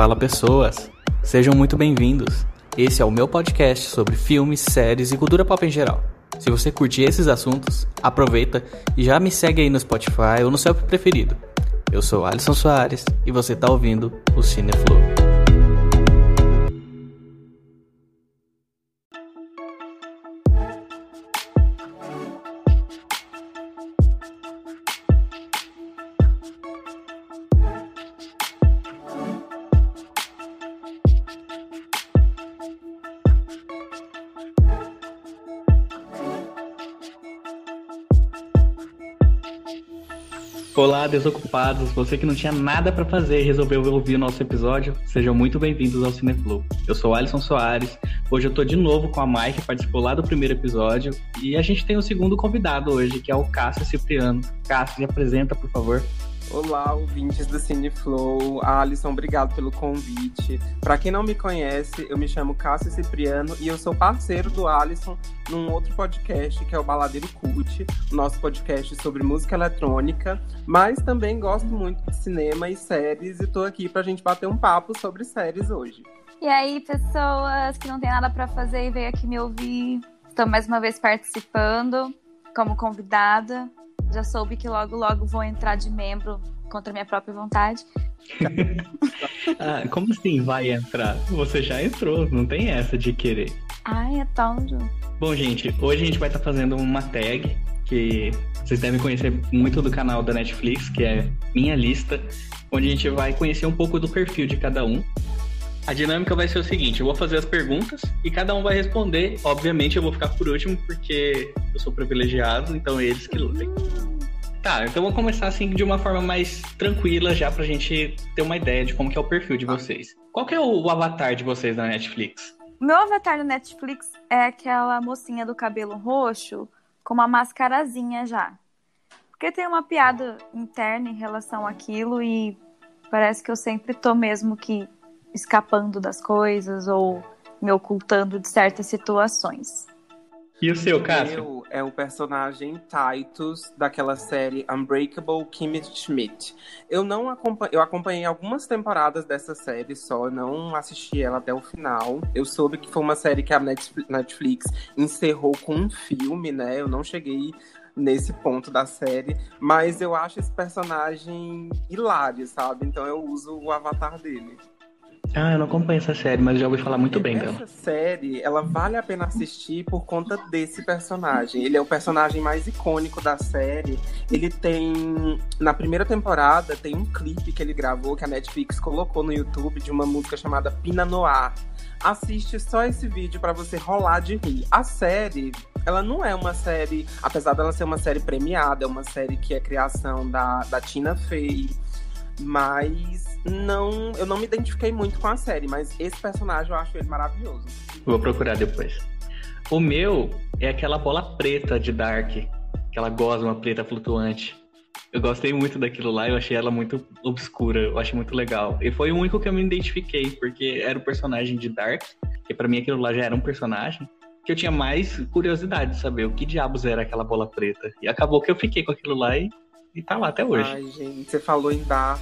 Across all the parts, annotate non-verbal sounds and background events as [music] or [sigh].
Fala pessoas, sejam muito bem-vindos. Esse é o meu podcast sobre filmes, séries e cultura pop em geral. Se você curte esses assuntos, aproveita e já me segue aí no Spotify ou no seu preferido. Eu sou Alisson Soares e você está ouvindo o Cineflow. Desocupados, você que não tinha nada para fazer e resolveu ouvir o nosso episódio, sejam muito bem-vindos ao Cineflow. Eu sou Alisson Soares, hoje eu tô de novo com a Mai, que participou lá do primeiro episódio, e a gente tem o segundo convidado hoje, que é o Cássio Cipriano. Cássio, se apresenta, por favor. Olá, ouvintes do Cineflow. Alisson, obrigado pelo convite. Para quem não me conhece, eu me chamo Cássio Cipriano e eu sou parceiro do Alisson num outro podcast que é o Baladeiro Cult, nosso podcast sobre música eletrônica, mas também gosto muito de cinema e séries e tô aqui pra gente bater um papo sobre séries hoje. E aí, pessoas que não tem nada para fazer e veio aqui me ouvir, estou mais uma vez participando como convidada já soube que logo, logo vou entrar de membro contra minha própria vontade. [laughs] ah, como assim vai entrar? Você já entrou, não tem essa de querer. Ai, é tão. Bom, gente, hoje a gente vai estar tá fazendo uma tag que vocês devem conhecer muito do canal da Netflix, que é Minha Lista, onde a gente vai conhecer um pouco do perfil de cada um. A dinâmica vai ser o seguinte: eu vou fazer as perguntas e cada um vai responder. Obviamente, eu vou ficar por último porque eu sou privilegiado, então é eles que lutem. Tá, então vou começar assim de uma forma mais tranquila já pra gente ter uma ideia de como que é o perfil de vocês. Qual que é o, o avatar de vocês na Netflix? Meu avatar na Netflix é aquela mocinha do cabelo roxo com uma mascarazinha já. Porque tem uma piada interna em relação àquilo e parece que eu sempre tô mesmo que escapando das coisas ou me ocultando de certas situações. E o seu, Cássio? é o personagem Titus daquela série Unbreakable Kimmy Schmidt. Eu não acompanhei, eu acompanhei algumas temporadas dessa série só, não assisti ela até o final. Eu soube que foi uma série que a Netflix encerrou com um filme, né? Eu não cheguei nesse ponto da série, mas eu acho esse personagem hilário, sabe? Então eu uso o avatar dele. Ah, eu não acompanho essa série, mas já ouvi falar muito bem dela. Essa série, ela vale a pena assistir por conta desse personagem. Ele é o personagem mais icônico da série. Ele tem. Na primeira temporada, tem um clipe que ele gravou, que a Netflix colocou no YouTube, de uma música chamada Pina Noir. Assiste só esse vídeo para você rolar de rir. A série, ela não é uma série. Apesar dela ser uma série premiada, é uma série que é criação da, da Tina Fey mas não, eu não me identifiquei muito com a série, mas esse personagem eu acho ele maravilhoso. Vou procurar depois. O meu é aquela bola preta de Dark, aquela gosma preta flutuante. Eu gostei muito daquilo lá, eu achei ela muito obscura, eu achei muito legal. E foi o único que eu me identifiquei, porque era o personagem de Dark, e para mim aquilo lá já era um personagem que eu tinha mais curiosidade de saber o que diabos era aquela bola preta. E acabou que eu fiquei com aquilo lá e e tá lá até hoje. Ai, gente, você falou em Dark.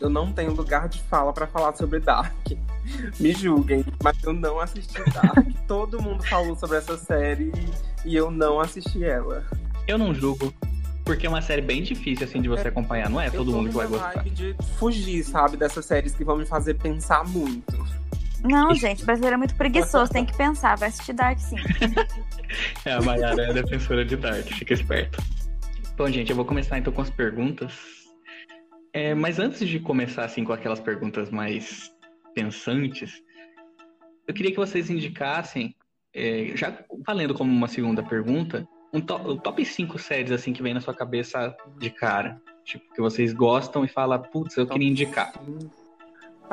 Eu não tenho lugar de fala para falar sobre Dark. Me julguem, mas eu não assisti Dark. [laughs] Todo mundo falou sobre essa série e eu não assisti ela. Eu não julgo. Porque é uma série bem difícil, assim, de você acompanhar. Não é todo mundo que vai gostar. vibe de fugir, sabe? Dessas séries que vão me fazer pensar muito. Não, gente, brasileiro é muito preguiçoso, tem que pensar. Vai assistir Dark sim. [laughs] é, a Mayara é defensora de Dark, fica esperto. Bom, gente, eu vou começar então com as perguntas. É, mas antes de começar assim com aquelas perguntas mais pensantes, eu queria que vocês indicassem, é, já valendo como uma segunda pergunta, um top, top 5 séries assim que vem na sua cabeça de cara. Tipo, que vocês gostam e fala, putz, eu top queria indicar. 5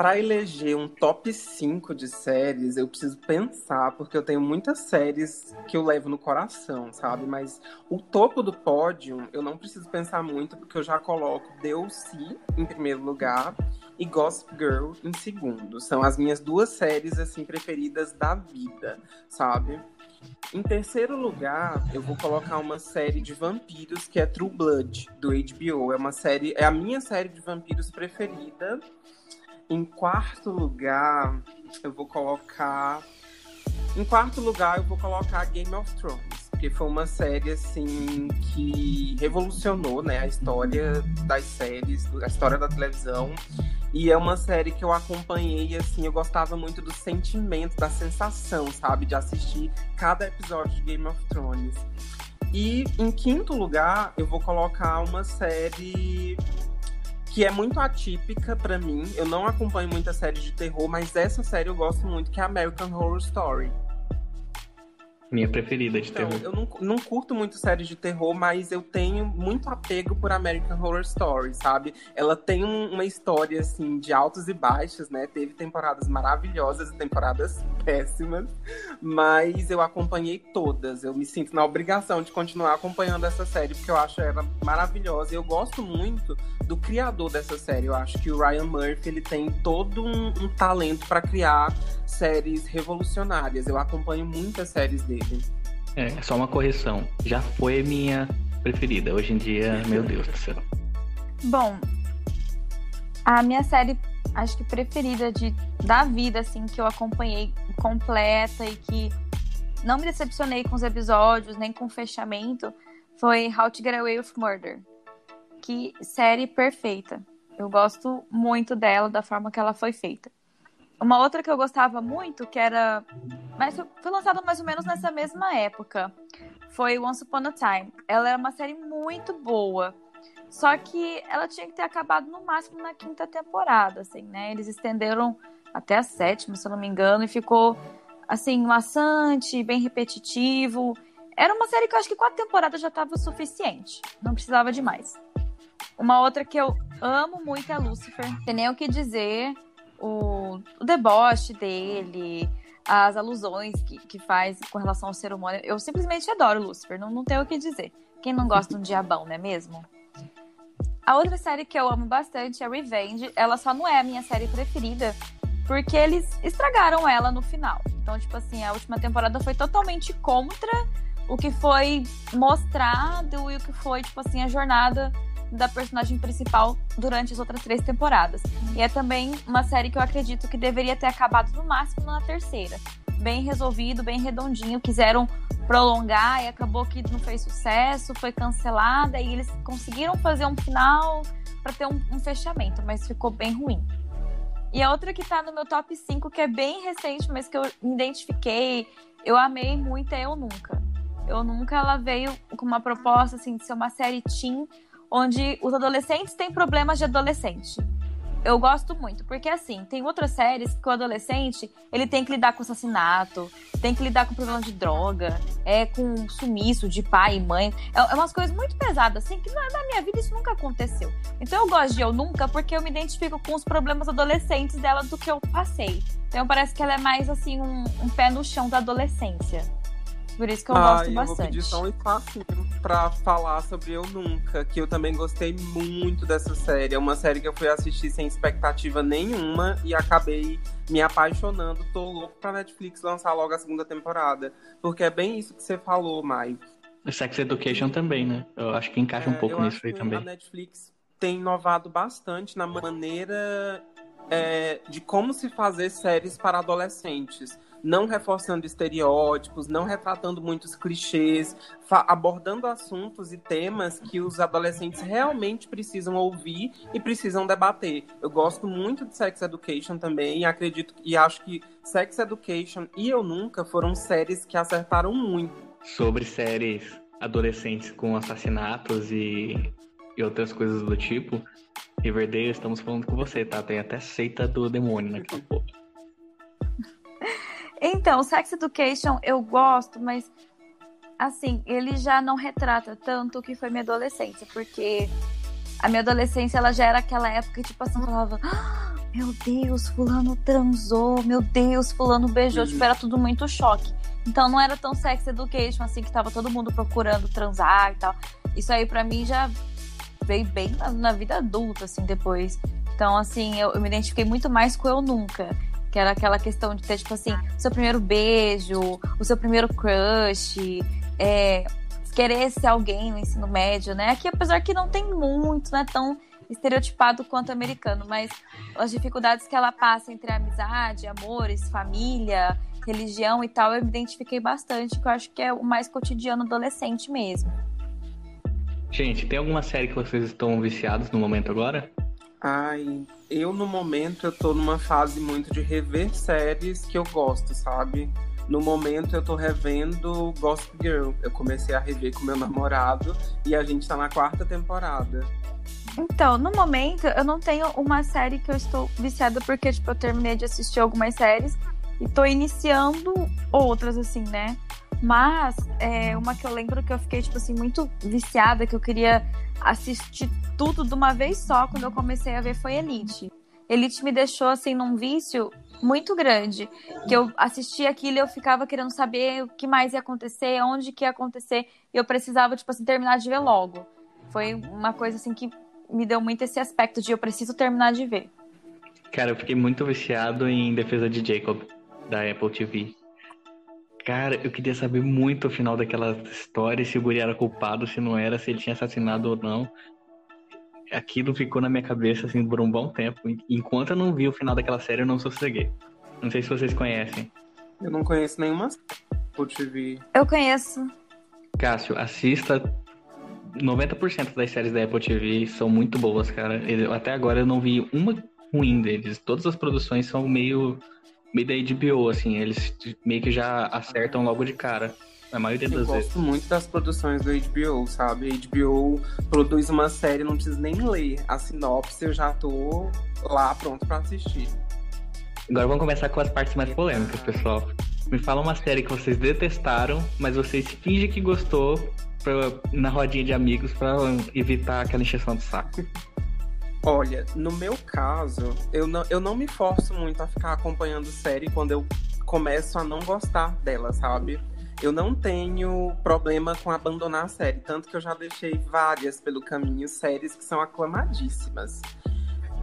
para eleger um top 5 de séries, eu preciso pensar, porque eu tenho muitas séries que eu levo no coração, sabe? Mas o topo do pódio, eu não preciso pensar muito, porque eu já coloco DLC em primeiro lugar e Gossip Girl em segundo. São as minhas duas séries, assim, preferidas da vida, sabe? Em terceiro lugar, eu vou colocar uma série de vampiros que é True Blood, do HBO. É uma série, é a minha série de vampiros preferida. Em quarto lugar, eu vou colocar. Em quarto lugar, eu vou colocar Game of Thrones, porque foi uma série assim que revolucionou, né, a história das séries, a história da televisão. E é uma série que eu acompanhei, assim, eu gostava muito do sentimento, da sensação, sabe, de assistir cada episódio de Game of Thrones. E em quinto lugar, eu vou colocar uma série que é muito atípica para mim. Eu não acompanho muita série de terror, mas essa série eu gosto muito, que é American Horror Story. Minha preferida de então, terror. Eu não, não curto muito séries de terror, mas eu tenho muito apego por American Horror Story, sabe? Ela tem um, uma história, assim, de altos e baixos, né? Teve temporadas maravilhosas e temporadas [laughs] péssimas, mas eu acompanhei todas. Eu me sinto na obrigação de continuar acompanhando essa série, porque eu acho ela maravilhosa. E eu gosto muito do criador dessa série. Eu acho que o Ryan Murphy, ele tem todo um, um talento para criar séries revolucionárias. Eu acompanho muitas séries dele. É, só uma correção. Já foi minha preferida. Hoje em dia, meu Deus do céu. Bom, a minha série, acho que preferida de, da vida, assim, que eu acompanhei completa e que não me decepcionei com os episódios, nem com o fechamento, foi How to Get Away with Murder. Que série perfeita. Eu gosto muito dela, da forma que ela foi feita. Uma outra que eu gostava muito, que era. Mas foi lançada mais ou menos nessa mesma época. Foi Once Upon a Time. Ela era uma série muito boa. Só que ela tinha que ter acabado no máximo na quinta temporada, assim, né? Eles estenderam até a sétima, se eu não me engano, e ficou, assim, maçante, bem repetitivo. Era uma série que eu acho que quatro temporadas já estava o suficiente. Não precisava de mais. Uma outra que eu amo muito é Lucifer. Tem nem o que dizer o, o deboche dele, as alusões que, que faz com relação ao ser humano. Eu simplesmente adoro Lucifer, não, não tenho o que dizer. Quem não gosta de um diabão, não é mesmo? A outra série que eu amo bastante é Revenge. Ela só não é a minha série preferida, porque eles estragaram ela no final. Então, tipo assim, a última temporada foi totalmente contra o que foi mostrado e o que foi, tipo assim, a jornada da personagem principal durante as outras três temporadas. E é também uma série que eu acredito que deveria ter acabado no máximo na terceira. Bem resolvido, bem redondinho. Quiseram prolongar e acabou que não fez sucesso, foi cancelada e eles conseguiram fazer um final para ter um, um, fechamento, mas ficou bem ruim. E a outra que tá no meu top 5, que é bem recente, mas que eu me identifiquei, eu amei muito, é Eu Nunca. Eu Nunca, ela veio com uma proposta, assim, de ser uma série teen, onde os adolescentes têm problemas de adolescente. Eu gosto muito, porque assim, tem outras séries que o adolescente, ele tem que lidar com assassinato, tem que lidar com problema de droga, é com sumiço de pai e mãe. É, é umas coisas muito pesadas, assim, que na, na, minha vida isso nunca aconteceu. Então eu gosto de Eu Nunca porque eu me identifico com os problemas adolescentes dela do que eu passei. Então parece que ela é mais, assim, um, um pé no chão da adolescência. Por isso que eu ah, gosto bastante. Eu vou pedir só um espacinho pra falar sobre Eu Nunca, que eu também gostei muito dessa série. É uma série que eu fui assistir sem expectativa nenhuma e acabei me apaixonando. Tô louco pra Netflix lançar logo a segunda temporada. Porque é bem isso que você falou, Mai. Sex Education também, né? Eu acho que encaixa é, um pouco nisso aí também. A Netflix tem inovado bastante na maneira é, de como se fazer séries para adolescentes não reforçando estereótipos, não retratando muitos clichês, abordando assuntos e temas que os adolescentes realmente precisam ouvir e precisam debater. Eu gosto muito de Sex Education também e acredito e acho que Sex Education e Eu Nunca foram séries que acertaram muito. Sobre séries adolescentes com assassinatos e, e outras coisas do tipo, Riverdale, estamos falando com você, tá? Tem até seita do demônio naquela porra. Então, Sex Education eu gosto, mas assim, ele já não retrata tanto o que foi minha adolescência, porque a minha adolescência ela já era aquela época que tipo assim, falava, ah, meu Deus, fulano transou, meu Deus, fulano beijou, tipo, era tudo muito choque. Então não era tão sex education assim que tava todo mundo procurando transar e tal. Isso aí para mim já veio bem na, na, vida adulta assim depois. Então assim, eu, eu me identifiquei muito mais com eu nunca. Que era aquela questão de ter, tipo assim, o seu primeiro beijo, o seu primeiro crush, é, querer ser alguém no ensino médio, né? Aqui, apesar que não tem muito, não é tão estereotipado quanto americano, mas as dificuldades que ela passa entre amizade, amores, família, religião e tal, eu me identifiquei bastante, que eu acho que é o mais cotidiano adolescente mesmo. Gente, tem alguma série que vocês estão viciados no momento agora? Ai, eu no momento eu tô numa fase muito de rever séries que eu gosto, sabe? No momento eu tô revendo Gossip Girl. Eu comecei a rever com meu namorado e a gente tá na quarta temporada. Então, no momento, eu não tenho uma série que eu estou viciada, porque, tipo, eu terminei de assistir algumas séries e tô iniciando outras, assim, né? Mas é, uma que eu lembro que eu fiquei, tipo assim, muito viciada, que eu queria assistir tudo de uma vez só quando eu comecei a ver foi Elite. Elite me deixou, assim, num vício muito grande. Que eu assistia aquilo e eu ficava querendo saber o que mais ia acontecer, onde que ia acontecer. E eu precisava, tipo assim, terminar de ver logo. Foi uma coisa, assim, que me deu muito esse aspecto de eu preciso terminar de ver. Cara, eu fiquei muito viciado em Defesa de Jacob, da Apple TV. Cara, eu queria saber muito o final daquela história, se o Guri era culpado, se não era, se ele tinha assassinado ou não. Aquilo ficou na minha cabeça, assim, por um bom tempo. Enquanto eu não vi o final daquela série, eu não sosseguei. Não sei se vocês conhecem. Eu não conheço nenhuma Apple TV. Eu conheço. Cássio, assista 90% das séries da Apple TV são muito boas, cara. Eu, até agora eu não vi uma ruim deles. Todas as produções são meio, meio da HBO, assim. Eles meio que já acertam logo de cara. A maioria das eu vezes. gosto muito das produções do HBO, sabe? A HBO produz uma série, não preciso nem ler a sinopse, eu já tô lá pronto para assistir. Agora vamos começar com as partes mais polêmicas, pessoal. Me fala uma série que vocês detestaram, mas vocês fingem que gostou pra, na rodinha de amigos para evitar aquela encheção de saco. Olha, no meu caso, eu não, eu não me forço muito a ficar acompanhando série quando eu começo a não gostar dela, sabe? Eu não tenho problema com abandonar a série, tanto que eu já deixei várias pelo caminho, séries que são aclamadíssimas.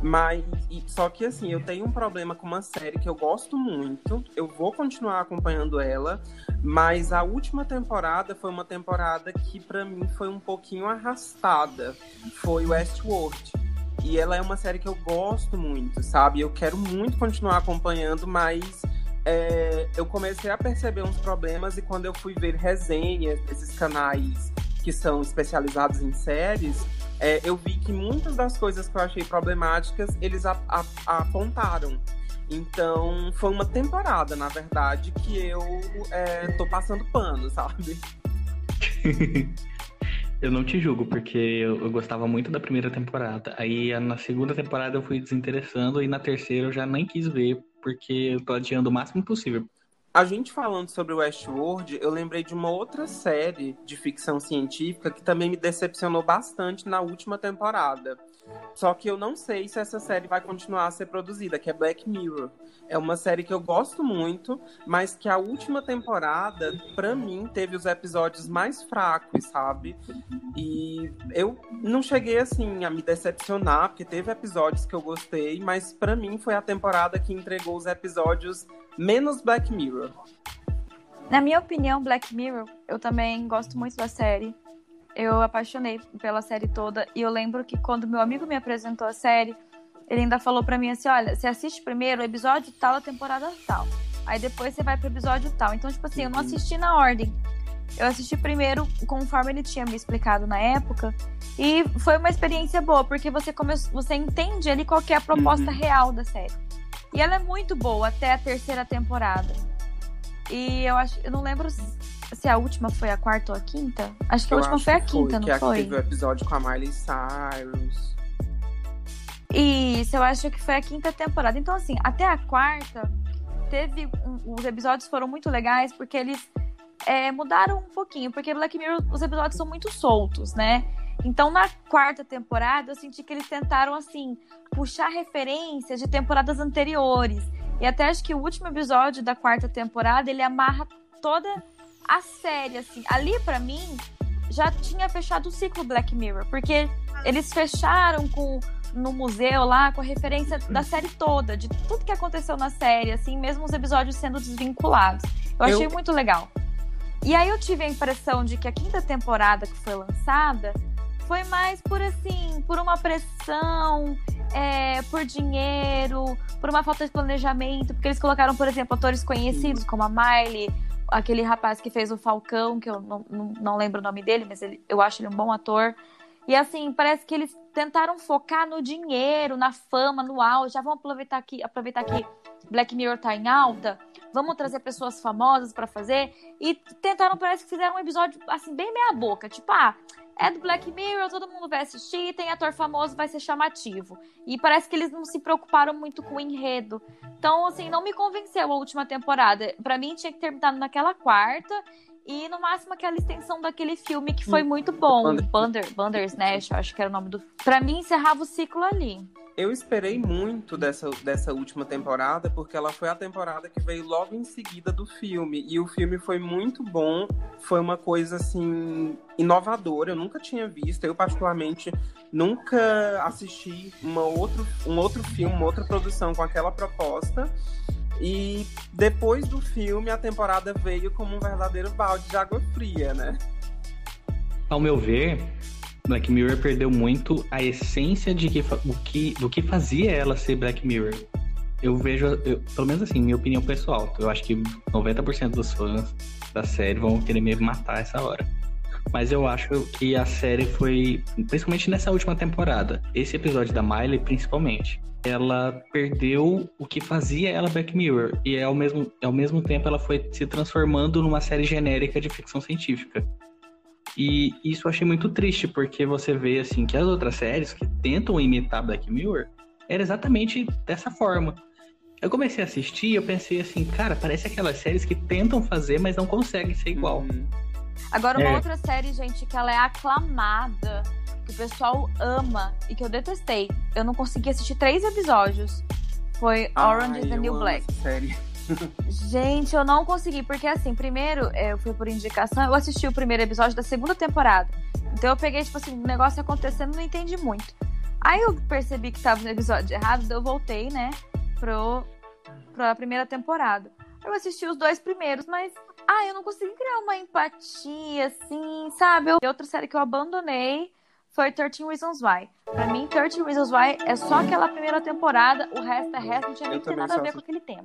Mas, só que assim, eu tenho um problema com uma série que eu gosto muito, eu vou continuar acompanhando ela, mas a última temporada foi uma temporada que para mim foi um pouquinho arrastada. Foi Westworld. E ela é uma série que eu gosto muito, sabe? Eu quero muito continuar acompanhando, mas é, eu comecei a perceber uns problemas e quando eu fui ver resenhas desses canais que são especializados em séries, é, eu vi que muitas das coisas que eu achei problemáticas eles a, a, a apontaram. Então, foi uma temporada, na verdade, que eu é, tô passando pano, sabe? [laughs] eu não te julgo, porque eu, eu, gostava muito da primeira temporada. Aí na segunda temporada eu fui desinteressando e na terceira eu já nem quis ver, porque eu tô adiando o máximo possível. A gente falando sobre Westworld, eu lembrei de uma outra série de ficção científica que também me decepcionou bastante na última temporada. Só que eu não sei se essa série vai continuar a ser produzida, que é Black Mirror. É uma série que eu gosto muito, mas que a última temporada, para mim, teve os episódios mais fracos, sabe? E eu não cheguei assim a me decepcionar, porque teve episódios que eu gostei, mas para mim foi a temporada que entregou os episódios menos Black Mirror. Na minha opinião, Black Mirror, eu também gosto muito da série. Eu apaixonei pela série toda e eu lembro que quando meu amigo me apresentou a série, ele ainda falou para mim assim: olha, você assiste primeiro o episódio tal, a temporada tal. Aí depois você vai pro episódio tal. Então, tipo assim, eu não assisti na ordem. Eu assisti primeiro conforme ele tinha me explicado na época. E foi uma experiência boa, porque você, come... você entende ali qual é a proposta uhum. real da série. E ela é muito boa até a terceira temporada. E eu acho, eu não lembro se a última foi a quarta ou a quinta. Acho que eu a última foi a quinta, foi, não foi? Que teve o episódio com a Miley Cyrus. Isso, eu acho que foi a quinta temporada. Então, assim, até a quarta, teve. Um, os episódios foram muito legais porque eles é, mudaram um pouquinho. Porque Black Mirror, os episódios são muito soltos, né? Então, na quarta temporada, eu senti que eles tentaram, assim, puxar referências de temporadas anteriores. E até acho que o último episódio da quarta temporada, ele amarra toda a série, assim. Ali, para mim, já tinha fechado o ciclo Black Mirror. Porque eles fecharam com no museu lá com a referência da série toda, de tudo que aconteceu na série, assim, mesmo os episódios sendo desvinculados. Eu achei eu... muito legal. E aí eu tive a impressão de que a quinta temporada que foi lançada foi mais por assim, por uma pressão, é, por dinheiro, por uma falta de planejamento, porque eles colocaram, por exemplo, atores conhecidos como a Miley, aquele rapaz que fez o Falcão, que eu não, não, não lembro o nome dele, mas ele, eu acho ele um bom ator. E assim, parece que eles tentaram focar no dinheiro, na fama, no auge. Já vamos aproveitar que, aproveitar que Black Mirror tá em alta. Vamos trazer pessoas famosas para fazer. E tentaram, parece que fizeram um episódio assim, bem meia boca. Tipo, ah, é do Black Mirror, todo mundo vai assistir, tem ator famoso, vai ser chamativo. E parece que eles não se preocuparam muito com o enredo. Então, assim, não me convenceu a última temporada. Para mim, tinha que ter terminado naquela quarta. E no máximo aquela extensão daquele filme que foi hum. muito bom. Bunder, Bandersnatch, acho que era o nome do. Pra mim, encerrava o ciclo ali. Eu esperei muito dessa, dessa última temporada, porque ela foi a temporada que veio logo em seguida do filme. E o filme foi muito bom, foi uma coisa assim inovadora, eu nunca tinha visto. Eu, particularmente, nunca assisti uma outro, um outro filme, uma outra produção com aquela proposta. E depois do filme, a temporada veio como um verdadeiro balde de água fria, né? Ao meu ver, Black Mirror perdeu muito a essência de que, o que, do que fazia ela ser Black Mirror. Eu vejo, eu, pelo menos assim, minha opinião pessoal, eu acho que 90% dos fãs da série vão querer me matar essa hora. Mas eu acho que a série foi, principalmente nessa última temporada, esse episódio da Miley, principalmente, ela perdeu o que fazia ela Black Mirror. E ao mesmo, ao mesmo tempo ela foi se transformando numa série genérica de ficção científica. E isso eu achei muito triste, porque você vê assim que as outras séries que tentam imitar Black Mirror era exatamente dessa forma. Eu comecei a assistir e eu pensei assim, cara, parece aquelas séries que tentam fazer, mas não conseguem ser igual. Uhum. Agora, uma é. outra série, gente, que ela é aclamada, que o pessoal ama e que eu detestei. Eu não consegui assistir três episódios. Foi Orange is the New Black. Série. Gente, eu não consegui, porque assim, primeiro é, eu fui por indicação, eu assisti o primeiro episódio da segunda temporada. Então eu peguei, tipo assim, o um negócio acontecendo não entendi muito. Aí eu percebi que tava no episódio errado, eu voltei, né, pro, pra primeira temporada. Eu assisti os dois primeiros, mas. Ah, eu não consegui criar uma empatia, assim, sabe? Eu, outra série que eu abandonei foi 13 Reasons Why. Pra mim, 13 Reasons Why é só aquela primeira temporada, o resto é resto, não tinha nem nada a ver com aquele tema.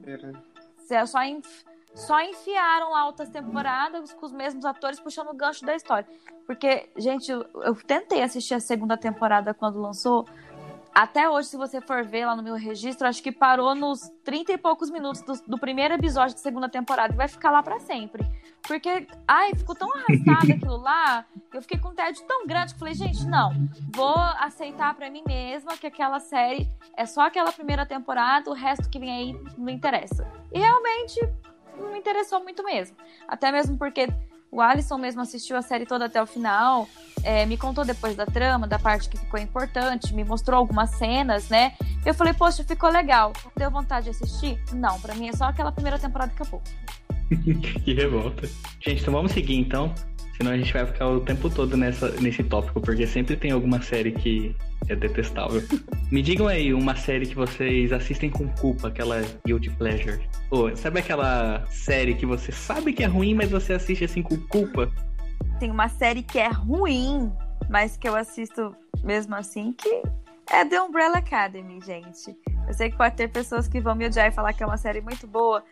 É só, só enfiaram lá outras temporadas com os mesmos atores puxando o gancho da história. Porque, gente, eu tentei assistir a segunda temporada quando lançou. Até hoje, se você for ver lá no meu registro, acho que parou nos 30 e poucos minutos do, do primeiro episódio da segunda temporada e vai ficar lá para sempre. Porque, ai, ficou tão arrastado [laughs] aquilo lá, eu fiquei com um tédio tão grande que falei, gente, não, vou aceitar para mim mesma que aquela série é só aquela primeira temporada, o resto que vem aí não interessa. E realmente não me interessou muito mesmo. Até mesmo porque o Alisson mesmo assistiu a série toda até o final, é, me contou depois da trama, da parte que ficou importante, me mostrou algumas cenas, né? Eu falei, poxa, ficou legal. Deu vontade de assistir? Não, para mim é só aquela primeira temporada que acabou. [laughs] que revolta. Gente, então vamos seguir então. Senão a gente vai ficar o tempo todo nessa, nesse tópico, porque sempre tem alguma série que é detestável. [laughs] Me digam aí uma série que vocês assistem com culpa, aquela Guilty Pleasure. Ou sabe aquela série que você sabe que é ruim, mas você assiste assim com culpa? Tem uma série que é ruim, mas que eu assisto mesmo assim, que é The Umbrella Academy, gente. Eu sei que pode ter pessoas que vão me odiar e falar que é uma série muito boa.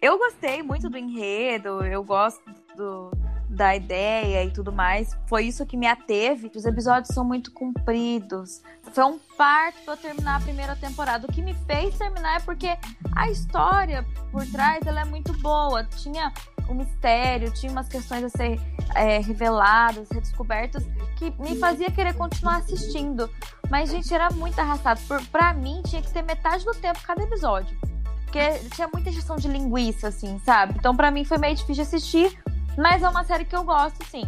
Eu gostei muito do enredo, eu gosto do, da ideia e tudo mais. Foi isso que me ateve. Os episódios são muito compridos. Foi um parto para terminar a primeira temporada. O que me fez terminar é porque a história por trás ela é muito boa. Tinha um mistério, tinha umas questões a ser é, reveladas, redescobertas, que me fazia querer continuar assistindo. Mas, gente, era muito arrastado. Por, pra mim, tinha que ter metade do tempo cada episódio. Porque tinha muita gestão de linguiça, assim, sabe? Então, para mim, foi meio difícil assistir. Mas é uma série que eu gosto, sim.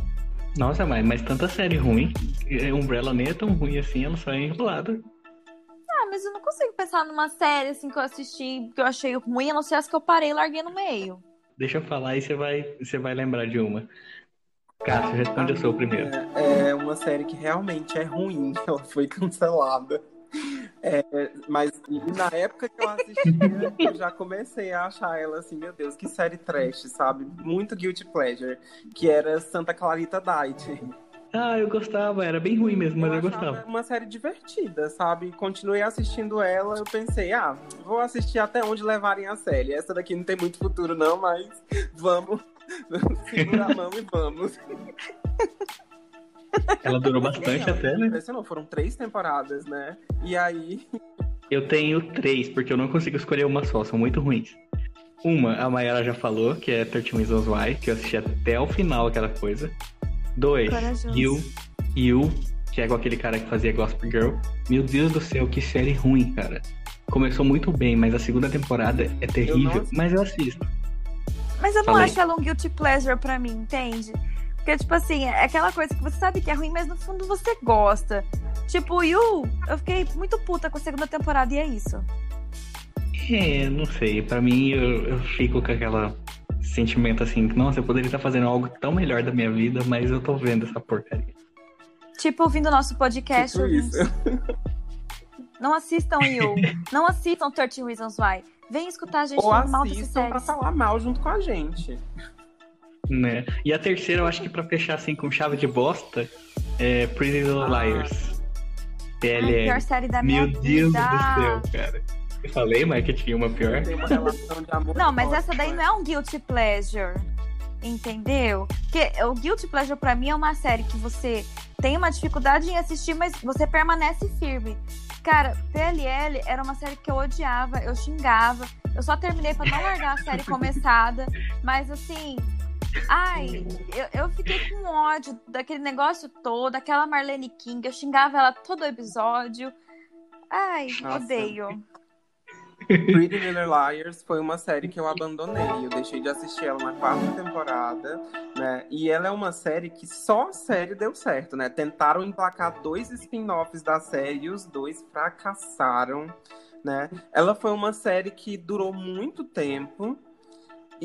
Nossa, mas, mas tanta série ruim. Umbrella nem é tão ruim assim, ela só é enrolada. Ah, mas eu não consigo pensar numa série assim que eu assisti que eu achei ruim, a não ser as que eu parei e larguei no meio. Deixa eu falar e você vai, você vai lembrar de uma. Cássio, responde a sua primeiro. É, é uma série que realmente é ruim, [laughs] ela foi cancelada. É, mas na época que eu assistia, eu já comecei a achar ela assim, meu Deus, que série trash, sabe? Muito guilty pleasure, que era Santa Clarita Diet. Ah, eu gostava, era bem ruim mesmo, mas eu, eu gostava. Uma série divertida, sabe? Continuei assistindo ela, eu pensei, ah, vou assistir até onde levarem a série. Essa daqui não tem muito futuro, não, mas vamos, [laughs] segura a mão e vamos. Ela durou bastante não, até, né? Impressionou, foram três temporadas, né? E aí. Eu tenho três, porque eu não consigo escolher uma só, são muito ruins. Uma, a Mayara já falou, que é 13 Reasons Why, que eu assisti até o final aquela coisa. Dois, You, You, que é igual aquele cara que fazia Gospel Girl. Meu Deus do céu, que série ruim, cara. Começou muito bem, mas a segunda temporada é terrível, eu mas eu assisto. Mas eu não Falei. acho ela um guilty pleasure pra mim, entende? Porque, tipo assim, é aquela coisa que você sabe que é ruim, mas no fundo você gosta. Tipo, You, eu fiquei muito puta com a segunda temporada e é isso. É, não sei. Pra mim, eu, eu fico com aquela sentimento assim, nossa, eu poderia estar fazendo algo tão melhor da minha vida, mas eu tô vendo essa porcaria. Tipo, ouvindo nosso podcast. Tipo isso. [laughs] Não assistam You. Não assistam 13 Reasons Why. Vem escutar a gente Ou falar mal desse série. pra falar mal junto com a gente. Né? E a terceira, eu acho que pra fechar assim com chave de bosta, é Pretty Little ah. Liars. PLL. Ai, pior série da minha Meu Deus do céu, cara. Eu falei, mas que tinha uma pior. Uma não, mas essa daí não é um guilty pleasure. Entendeu? Porque o Guilty Pleasure pra mim é uma série que você tem uma dificuldade em assistir, mas você permanece firme. Cara, PLL era uma série que eu odiava, eu xingava. Eu só terminei pra não largar a série [laughs] começada. Mas assim, Ai, eu, eu fiquei com ódio daquele negócio todo, aquela Marlene King. Eu xingava ela todo episódio. Ai, Nossa. odeio. Pretty Little Liars foi uma série que eu abandonei. Eu deixei de assistir ela na quarta temporada, né? E ela é uma série que só a série deu certo, né? Tentaram emplacar dois spin-offs da série e os dois fracassaram, né? Ela foi uma série que durou muito tempo,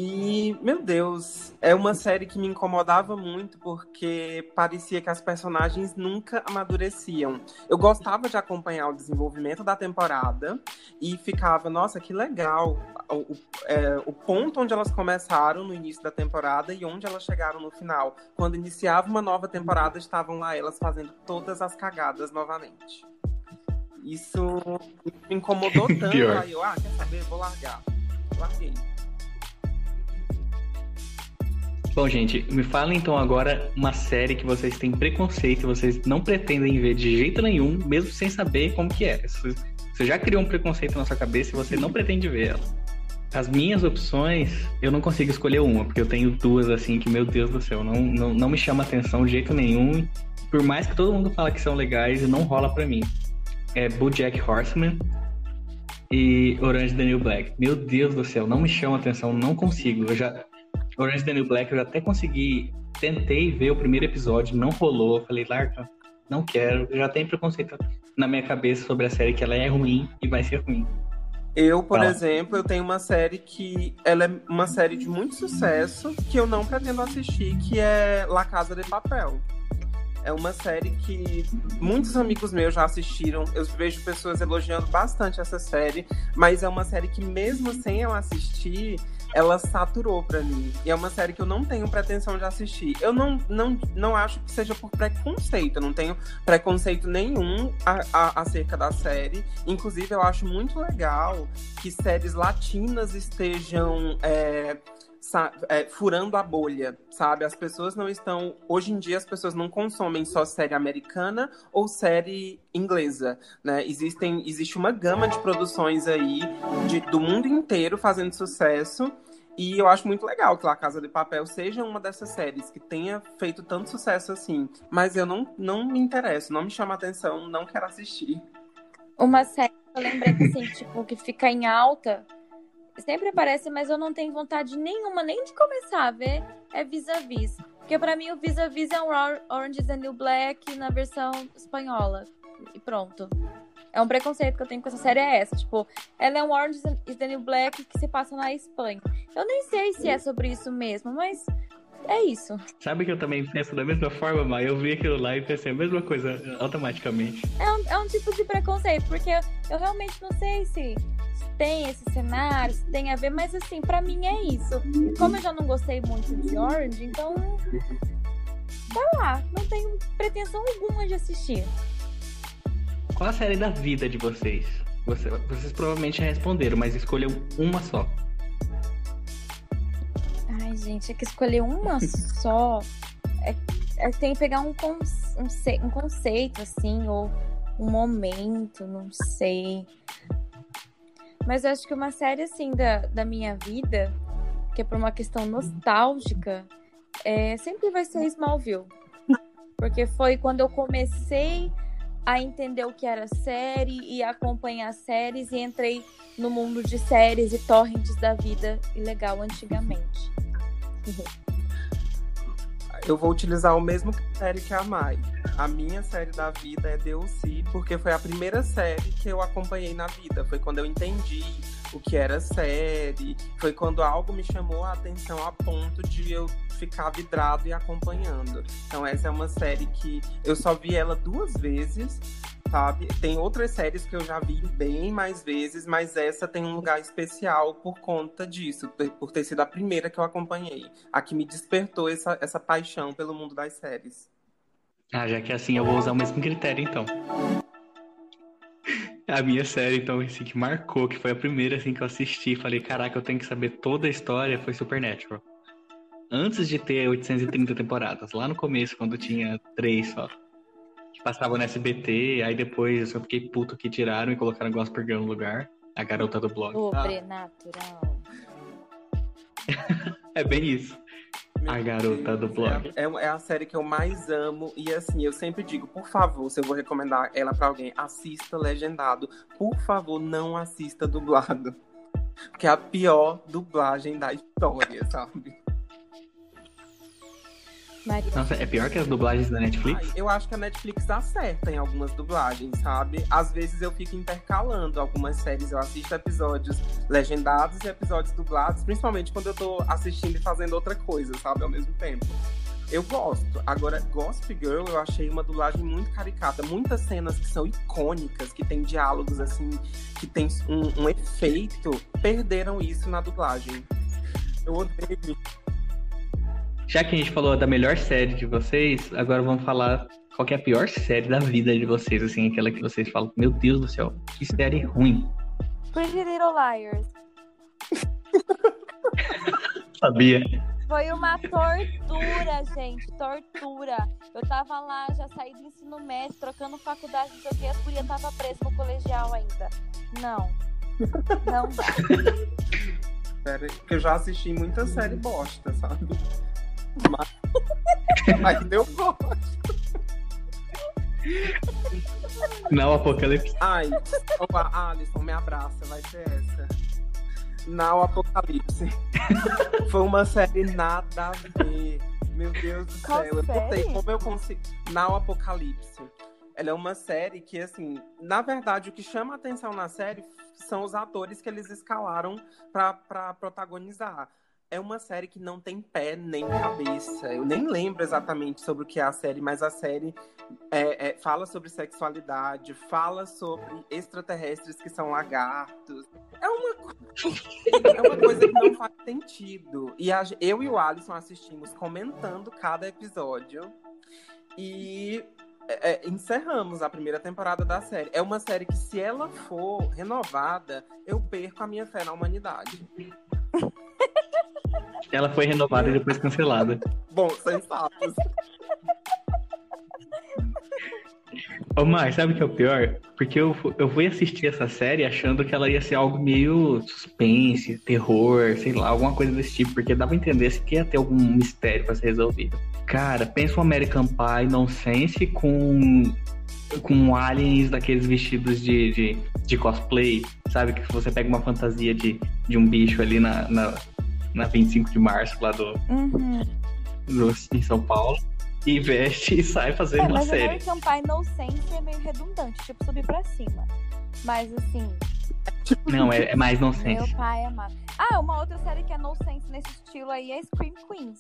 e, meu Deus, é uma série que me incomodava muito porque parecia que as personagens nunca amadureciam. Eu gostava de acompanhar o desenvolvimento da temporada e ficava, nossa, que legal o, é, o ponto onde elas começaram no início da temporada e onde elas chegaram no final. Quando iniciava uma nova temporada, estavam lá elas fazendo todas as cagadas novamente. Isso me incomodou [laughs] tanto. Aí eu, ah, quer saber? Vou largar. Larguei. Bom, gente, me fala então agora uma série que vocês têm preconceito, vocês não pretendem ver de jeito nenhum, mesmo sem saber como que é. Você já criou um preconceito na sua cabeça e você não pretende ver ela. As minhas opções, eu não consigo escolher uma, porque eu tenho duas assim que, meu Deus do céu, não, não, não me chama atenção de jeito nenhum. Por mais que todo mundo fala que são legais, não rola para mim. É BoJack Horseman e Orange the New Black. Meu Deus do céu, não me chama atenção, não consigo. Eu já Orange the New Black eu até consegui, tentei ver o primeiro episódio, não rolou. Falei, Larka, não quero. Eu já tenho preconceito na minha cabeça sobre a série que ela é ruim e vai ser ruim. Eu, por Fala. exemplo, eu tenho uma série que ela é uma série de muito sucesso que eu não pretendo assistir, que é La Casa de Papel. É uma série que muitos amigos meus já assistiram. Eu vejo pessoas elogiando bastante essa série, mas é uma série que mesmo sem eu assistir, ela saturou para mim. E é uma série que eu não tenho pretensão de assistir. Eu não, não, não acho que seja por preconceito. Eu não tenho preconceito nenhum a, a, acerca da série. Inclusive, eu acho muito legal que séries latinas estejam. É, é, furando a bolha, sabe? As pessoas não estão. Hoje em dia, as pessoas não consomem só série americana ou série inglesa, né? Existem, existe uma gama de produções aí de, do mundo inteiro fazendo sucesso. E eu acho muito legal que La Casa de Papel seja uma dessas séries que tenha feito tanto sucesso assim. Mas eu não, não me interesso, não me chama atenção, não quero assistir. Uma série que eu lembrei assim, tipo, que fica em alta sempre aparece, mas eu não tenho vontade nenhuma nem de começar a ver, é Vis-a-Vis. Porque para mim o Vis-a-Vis é um Orange is the New Black na versão espanhola. E pronto. É um preconceito que eu tenho com essa série é essa. Tipo, ela é um Orange is the New Black que se passa na Espanha. Eu nem sei se é sobre isso mesmo, mas é isso. Sabe que eu também penso da mesma forma, mas eu vi aquilo lá e pensei a mesma coisa automaticamente. É um, é um tipo de preconceito, porque eu realmente não sei se tem esse cenário, se tem a ver, mas assim, para mim é isso. Como eu já não gostei muito de Orange, então tá lá. Não tenho pretensão alguma de assistir. Qual a série da vida de vocês? Você, vocês provavelmente já responderam, mas escolheu uma só. Ai, gente, é que escolher uma [laughs] só. É, é, tem que pegar um, conce, um, um conceito, assim, ou um momento, não sei. Mas eu acho que uma série, assim, da, da minha vida, que é por uma questão nostálgica, é, sempre vai ser Smallville. Porque foi quando eu comecei a entender o que era série e acompanhar séries e entrei no mundo de séries e torrents da vida ilegal antigamente. Eu vou utilizar o mesmo critério que a Mai. A minha série da vida é DLC, porque foi a primeira série que eu acompanhei na vida. Foi quando eu entendi o que era série. Foi quando algo me chamou a atenção a ponto de eu ficar vidrado e acompanhando. Então essa é uma série que eu só vi ela duas vezes, sabe? Tem outras séries que eu já vi bem mais vezes, mas essa tem um lugar especial por conta disso, por ter sido a primeira que eu acompanhei, a que me despertou essa, essa paixão pelo mundo das séries. Ah, já que é assim, eu vou usar o mesmo critério então. A minha série, então, assim, que marcou, que foi a primeira, assim, que eu assisti, falei, caraca, eu tenho que saber toda a história, foi Supernatural. Antes de ter 830 temporadas, lá no começo, quando tinha três só. Que passava no SBT, aí depois eu só fiquei puto que tiraram e colocaram Gospel Girl no lugar. A garota do blog. Sobrenatural. Ah. [laughs] é bem isso. A garota do blog. É, é a série que eu mais amo. E assim, eu sempre digo, por favor, se eu vou recomendar ela pra alguém, assista legendado. Por favor, não assista dublado. [laughs] Porque é a pior dublagem da história, sabe? Maria. Nossa, é pior que as dublagens da Netflix? Ai, eu acho que a Netflix acerta em algumas dublagens, sabe? Às vezes eu fico intercalando algumas séries. Eu assisto episódios legendados e episódios dublados, principalmente quando eu tô assistindo e fazendo outra coisa, sabe? Ao mesmo tempo. Eu gosto. Agora, Gossip Girl, eu achei uma dublagem muito caricata. Muitas cenas que são icônicas, que tem diálogos, assim, que tem um, um efeito, perderam isso na dublagem. Eu odeio. Já que a gente falou da melhor série de vocês, agora vamos falar qual que é a pior série da vida de vocês, assim, aquela que vocês falam, meu Deus do céu, que série ruim. Pretty Little Liars. [laughs] Sabia? Foi uma tortura, gente. Tortura. Eu tava lá, já saí do ensino médio, trocando faculdade, não sei o que, as gurias tava presa no colegial ainda. Não. Não dá. [laughs] Sério, que eu já assisti muita série bosta, sabe? Mas, mas deu gosto. Não, Apocalipse. Ai, opa, Alisson, me abraça, vai ser essa. Now Apocalipse. Foi uma série nada a ver. Meu Deus do Qual céu. Eu não sei série? como eu consigo. Now Apocalipse. Ela é uma série que, assim, na verdade, o que chama a atenção na série são os atores que eles escalaram pra, pra protagonizar. É uma série que não tem pé nem cabeça. Eu nem lembro exatamente sobre o que é a série, mas a série é, é, fala sobre sexualidade, fala sobre extraterrestres que são lagartos. É uma, [laughs] é uma coisa que não faz sentido. E a eu e o Alisson assistimos comentando cada episódio. E é, é, encerramos a primeira temporada da série. É uma série que, se ela for renovada, eu perco a minha fé na humanidade. [laughs] Ela foi renovada e depois cancelada. Bom, sensatos. Ô, Mar, sabe o que é o pior? Porque eu, eu fui assistir essa série achando que ela ia ser algo meio suspense, terror, sei lá, alguma coisa desse tipo, porque dava a entender que ia ter algum mistério pra ser resolvido. Cara, pensa um American Pie nonsense com, com aliens daqueles vestidos de, de, de cosplay, sabe? Que você pega uma fantasia de, de um bicho ali na, na, na 25 de março, lá do, Uhum. do, em São Paulo, e veste e sai fazendo É, uma mas série. American Pie No Sense é meio redundante, tipo, subir pra cima. Mas assim, Não, é, é mais meu nonsense. pai amava. Ah, uma outra série que é No Sense nesse estilo aí é Scream Queens.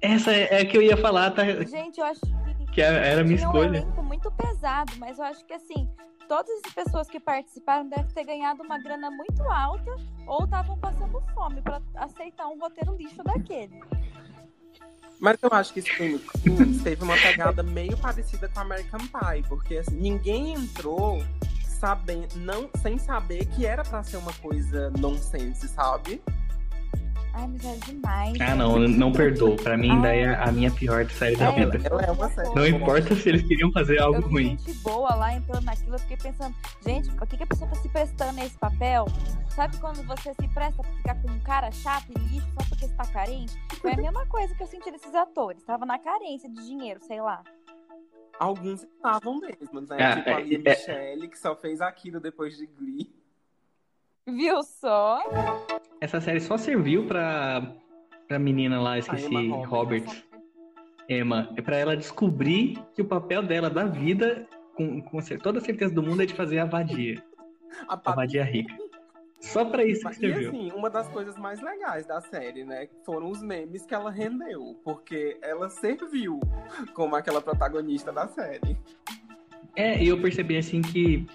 Essa é, é a que eu ia falar, tá? Gente, eu acho que Que era a minha um escolha. elenco muito pesado, mas eu acho que assim, todas as pessoas que participaram devem ter ganhado uma grana muito alta ou estavam passando fome pra aceitar um roteiro lixo daquele. Mas eu acho que Scream Queens teve uma pegada meio parecida com American Pie, porque assim, ninguém entrou sabendo, não, sem saber que era pra ser uma coisa nonsense, sabe? Ai, mas é demais. Ah, não, não perdoo. Pra mim, daí é a minha pior série da É, vida. Ela é uma série. Não importa se eles queriam fazer algo Eu ruim. gente boa lá entrando naquilo, eu fiquei pensando, gente, por que, que a pessoa tá se prestando a esse papel? Sabe quando você se presta pra ficar com um cara chato e lixo só porque você tá carente? Foi a mesma coisa que eu senti desses atores. Tava na carência de dinheiro, sei lá. Alguns estavam mesmo, né? Ah, tipo a é, Lia é. Michele, que só fez aquilo depois de Glee. Viu só? Essa série só serviu pra, pra menina lá, esqueci, Emma Roberts. Emma, é pra ela descobrir que o papel dela da vida, com, com toda a certeza do mundo, é de fazer a vadia. A vadia rica. Só pra isso que E serviu. assim, uma das coisas mais legais da série, né, foram os memes que ela rendeu, porque ela serviu como aquela protagonista da série. É, e eu percebi assim que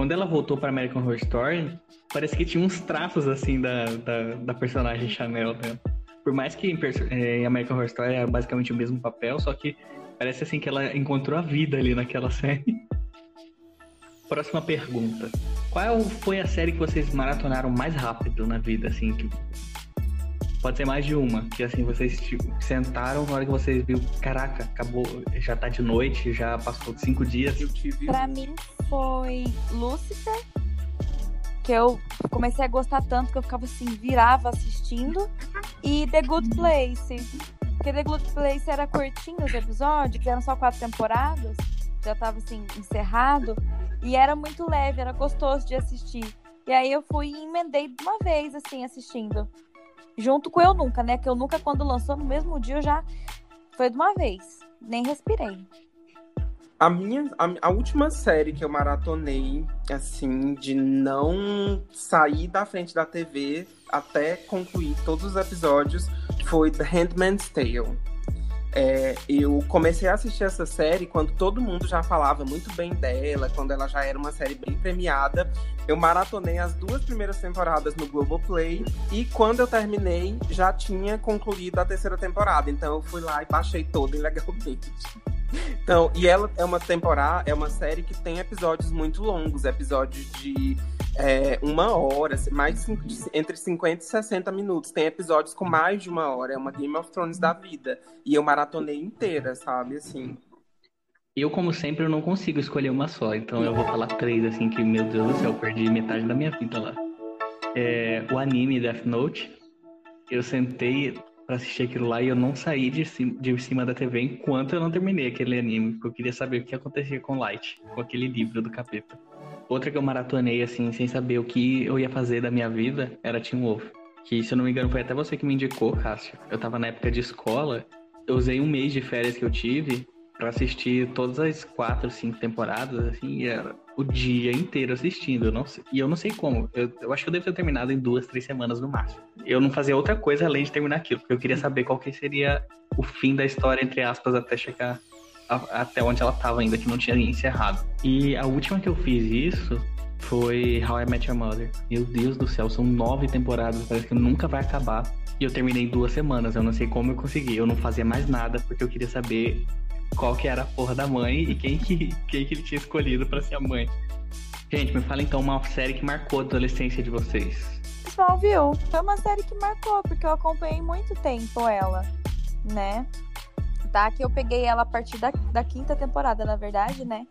quando ela voltou pra American Horror Story, parece que tinha uns traços assim da, da, da personagem Chanel, né? Por mais que em, eh, em American Horror Story era basicamente o mesmo papel, só que parece assim que ela encontrou a vida ali naquela [laughs] série. Próxima pergunta. Qual foi a série que vocês maratonaram mais rápido na vida, assim? Que... Pode ser mais de uma, que assim, vocês tipo, sentaram na hora que vocês viram, caraca, acabou, já tá de noite, já passou cinco dias. Eu tive Pra mim foi Lucifer, que eu comecei a gostar tanto que eu ficava assim, virava assistindo. E The Good Place. Porque The Good Place era curtinho os episódios, eram só quatro temporadas, já tava assim, encerrado. E era muito leve, era gostoso de assistir. E aí eu fui e emendei de uma vez, assim, assistindo. Junto com Eu Nunca, né? Que Eu Nunca, quando lançou, no mesmo dia, eu já. Foi de uma vez. Nem respirei. A minha, a, a última série que eu maratonei, assim, de não sair da frente da TV até concluir todos os episódios, foi The Handmaid's Tale. É, eu comecei a assistir essa série quando todo mundo já falava muito bem dela, quando ela já era uma série bem premiada. Eu maratonei as duas primeiras temporadas no Globoplay e quando eu terminei já tinha concluído a terceira temporada. Então eu fui lá e baixei toda ilegalmente. Então, e ela é uma temporada, é uma série que tem episódios muito longos, episódios de é, uma hora, mais entre 50 e 60 minutos. Tem episódios com mais de uma hora, é uma Game of Thrones da vida. E eu maratonei inteira, sabe? Assim. Eu, como sempre, eu não consigo escolher uma só, então eu vou falar três, assim, que, meu Deus do céu, eu perdi metade da minha vida lá. É, o anime Death Note, eu sentei pra assistir aquilo lá e eu não saí de cima, de cima da TV enquanto eu não terminei aquele anime, porque eu queria saber o que acontecia com Light, com aquele livro do capeta. Outra que eu maratonei, assim, sem saber o que eu ia fazer da minha vida, era Teen Wolf. Que, se eu não me engano, foi até você que me indicou, Cássio. Eu tava na época de escola, eu usei um mês de férias que eu tive pra assistir todas as quatro, cinco temporadas, assim, e era o dia inteiro assistindo. Eu não sei- e eu não sei como. Eu, eu acho que eu devo ter terminado em duas, três semanas no máximo. Eu não fazia outra coisa além de terminar aquilo, porque eu queria saber qual que seria o fim da história, entre aspas, até chegar a- até onde ela tava ainda, que não tinha encerrado. E a última que eu fiz isso foi How I Met Your Mother. Meu Deus do céu, são nove temporadas, parece que nunca vai acabar. E eu terminei em duas semanas, eu não sei como eu consegui. Eu não fazia mais nada porque eu queria saber qual que era a porra da mãe e quem que, quem que ele tinha escolhido pra ser a mãe. Gente, me fala então uma série que marcou a adolescência de vocês. Smallville foi uma série que marcou, porque eu acompanhei muito tempo ela, né? Tá, que eu peguei ela a partir da, da quinta temporada, na verdade, né?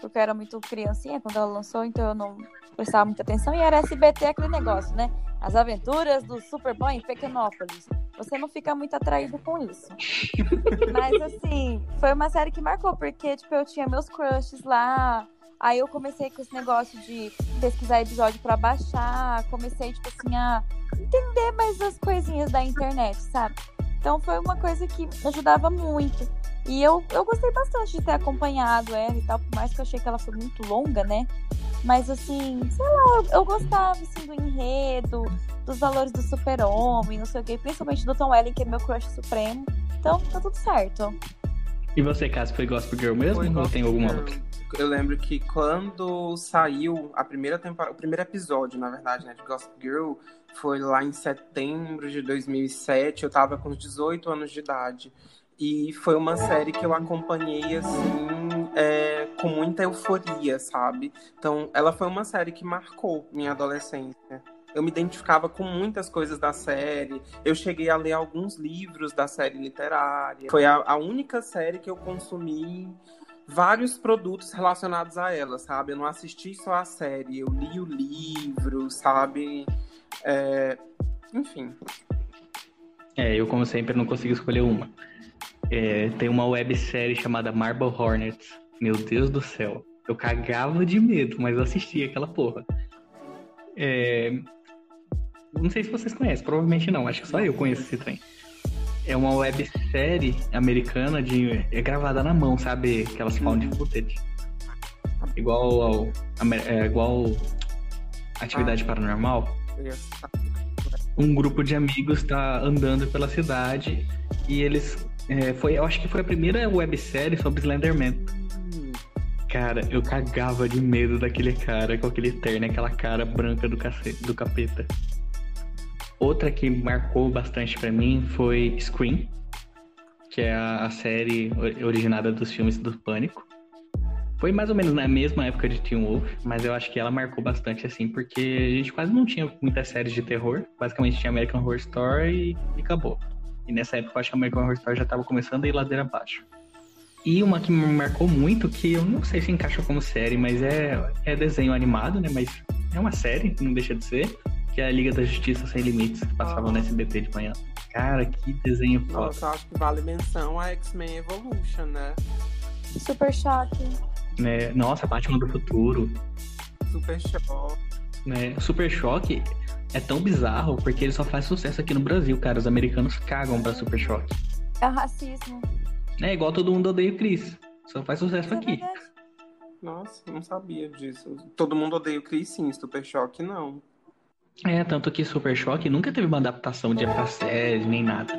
Porque eu era muito criancinha quando ela lançou, então eu não prestava muita atenção. E era SBT aquele negócio, né? As aventuras do Superboy em Pequenópolis. Você não fica muito atraído com isso. [laughs] Mas assim, foi uma série que marcou, porque tipo, eu tinha meus crushes lá. Aí eu comecei com esse negócio de pesquisar episódio pra baixar, comecei, tipo assim, a entender mais as coisinhas da internet, sabe? Então foi uma coisa que me ajudava muito. E eu, eu gostei bastante de ter acompanhado ela e tal, por mais que eu achei que ela foi muito longa, né? Mas assim, sei lá, eu, eu gostava assim, do enredo, dos valores do super-homem, não sei o quê, principalmente do Tom Welling, que é meu crush supremo. Então tá tudo certo. E você, Cássio, foi Gospel Girl mesmo Foi ou tem alguma Girl. outra? Eu lembro que quando saiu a primeira temporada, o primeiro episódio, na verdade, né, de Gossip Girl, foi lá em setembro de 2007. Eu tava com uns 18 anos de idade. E foi uma série que eu acompanhei, assim, é, com muita euforia, sabe? Então, ela foi uma série que marcou minha adolescência. Eu me identificava com muitas coisas da série. Eu cheguei a ler alguns livros da série literária. Foi a, a única série que eu consumi vários produtos relacionados a ela, sabe? Eu não assisti só a série, eu li o livro, sabe? É, Enfim. É, eu, como sempre, não consigo escolher uma. É, tem uma websérie chamada Marble Hornets. Meu Deus do céu. Eu cagava de medo, mas eu assistia aquela porra. É, Não sei se vocês conhecem, provavelmente não. Acho que só eu conheço esse trem. É uma websérie americana de. É gravada na mão, sabe? Aquelas found footage. Igual ao. É, igual Atividade Paranormal Eu ia- um grupo de amigos tá andando pela cidade e eles é, foi eu acho que foi a primeira websérie sobre Slenderman cara eu cagava de medo daquele cara com aquele terno aquela cara branca do, cace... do capeta outra que marcou bastante pra mim foi Scream que é a, a série originada dos filmes do Pânico foi mais ou menos na mesma época de Teen Wolf, mas eu acho que ela marcou bastante, assim, porque a gente quase não tinha muitas séries de terror. Basicamente tinha American Horror Story e, e acabou. E nessa época eu acho que American Horror Story já tava começando a ir ladeira abaixo. E uma que me marcou muito, que eu não sei se encaixa como série, mas é, é desenho animado, né? Mas é uma série, não deixa de ser, que é a Liga da Justiça Sem Limites, que passava Ah. no SBT de manhã. Cara, que desenho foda. Nossa, eu acho que vale menção a X-Men Evolution, né? Super choque. Né? Nossa, Batman do Futuro. Super show. né? Super Choque é tão bizarro porque ele só faz sucesso aqui no Brasil, cara. Os americanos cagam pra Super Choque. É o racismo. É igual todo mundo odeia o Chris. Só faz sucesso Isso é aqui. Nossa, não sabia disso. Todo mundo odeia o Chris, sim. Super Choque, não. É, tanto que Super Choque nunca teve uma adaptação de pra série, nem nada.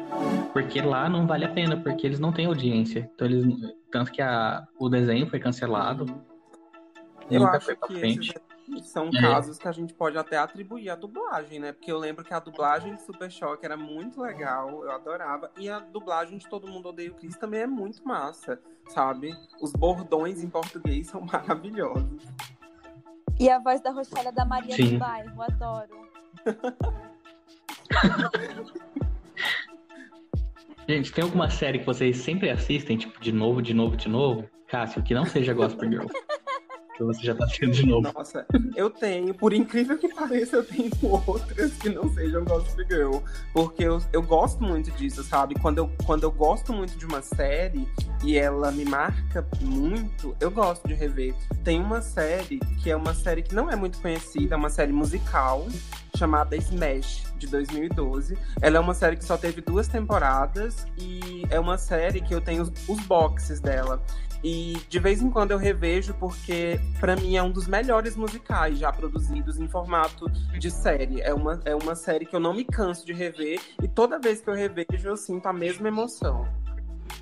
Porque lá não vale a pena, porque eles não têm audiência. Então eles. Tanto que a, o desenho foi cancelado. Eu nunca acho foi pra que frente. esses são É. casos que a gente pode até atribuir à dublagem, né? Porque eu lembro que a dublagem de Super Choque era muito legal, eu adorava. E a dublagem de Todo Mundo Odeia o Chris também é muito massa, sabe? Os bordões em português são [laughs] maravilhosos. E a voz da Rochelle é da Maria Sim. do Bairro, adoro. Gente, tem alguma série que vocês sempre assistem, tipo, de novo, de novo, de novo? Cássio, que não seja Gospel Girl. [laughs] que você já tá assistindo de novo. Nossa, eu tenho, por incrível que pareça, eu tenho [laughs] outras que não sejam Gossip Girl. Porque eu, eu gosto muito disso, sabe? Quando eu, quando eu gosto muito de uma série e ela me marca muito, eu gosto de rever. Tem uma série que é uma série que não é muito conhecida, é uma série musical chamada Smash, de 2012. Ela é uma série que só teve duas temporadas e é uma série que eu tenho os, os boxes dela. E de vez em quando eu revejo porque pra mim é um dos melhores musicais já produzidos em formato de série. É uma, é uma série que eu não me canso de rever e toda vez que eu revejo eu sinto a mesma emoção.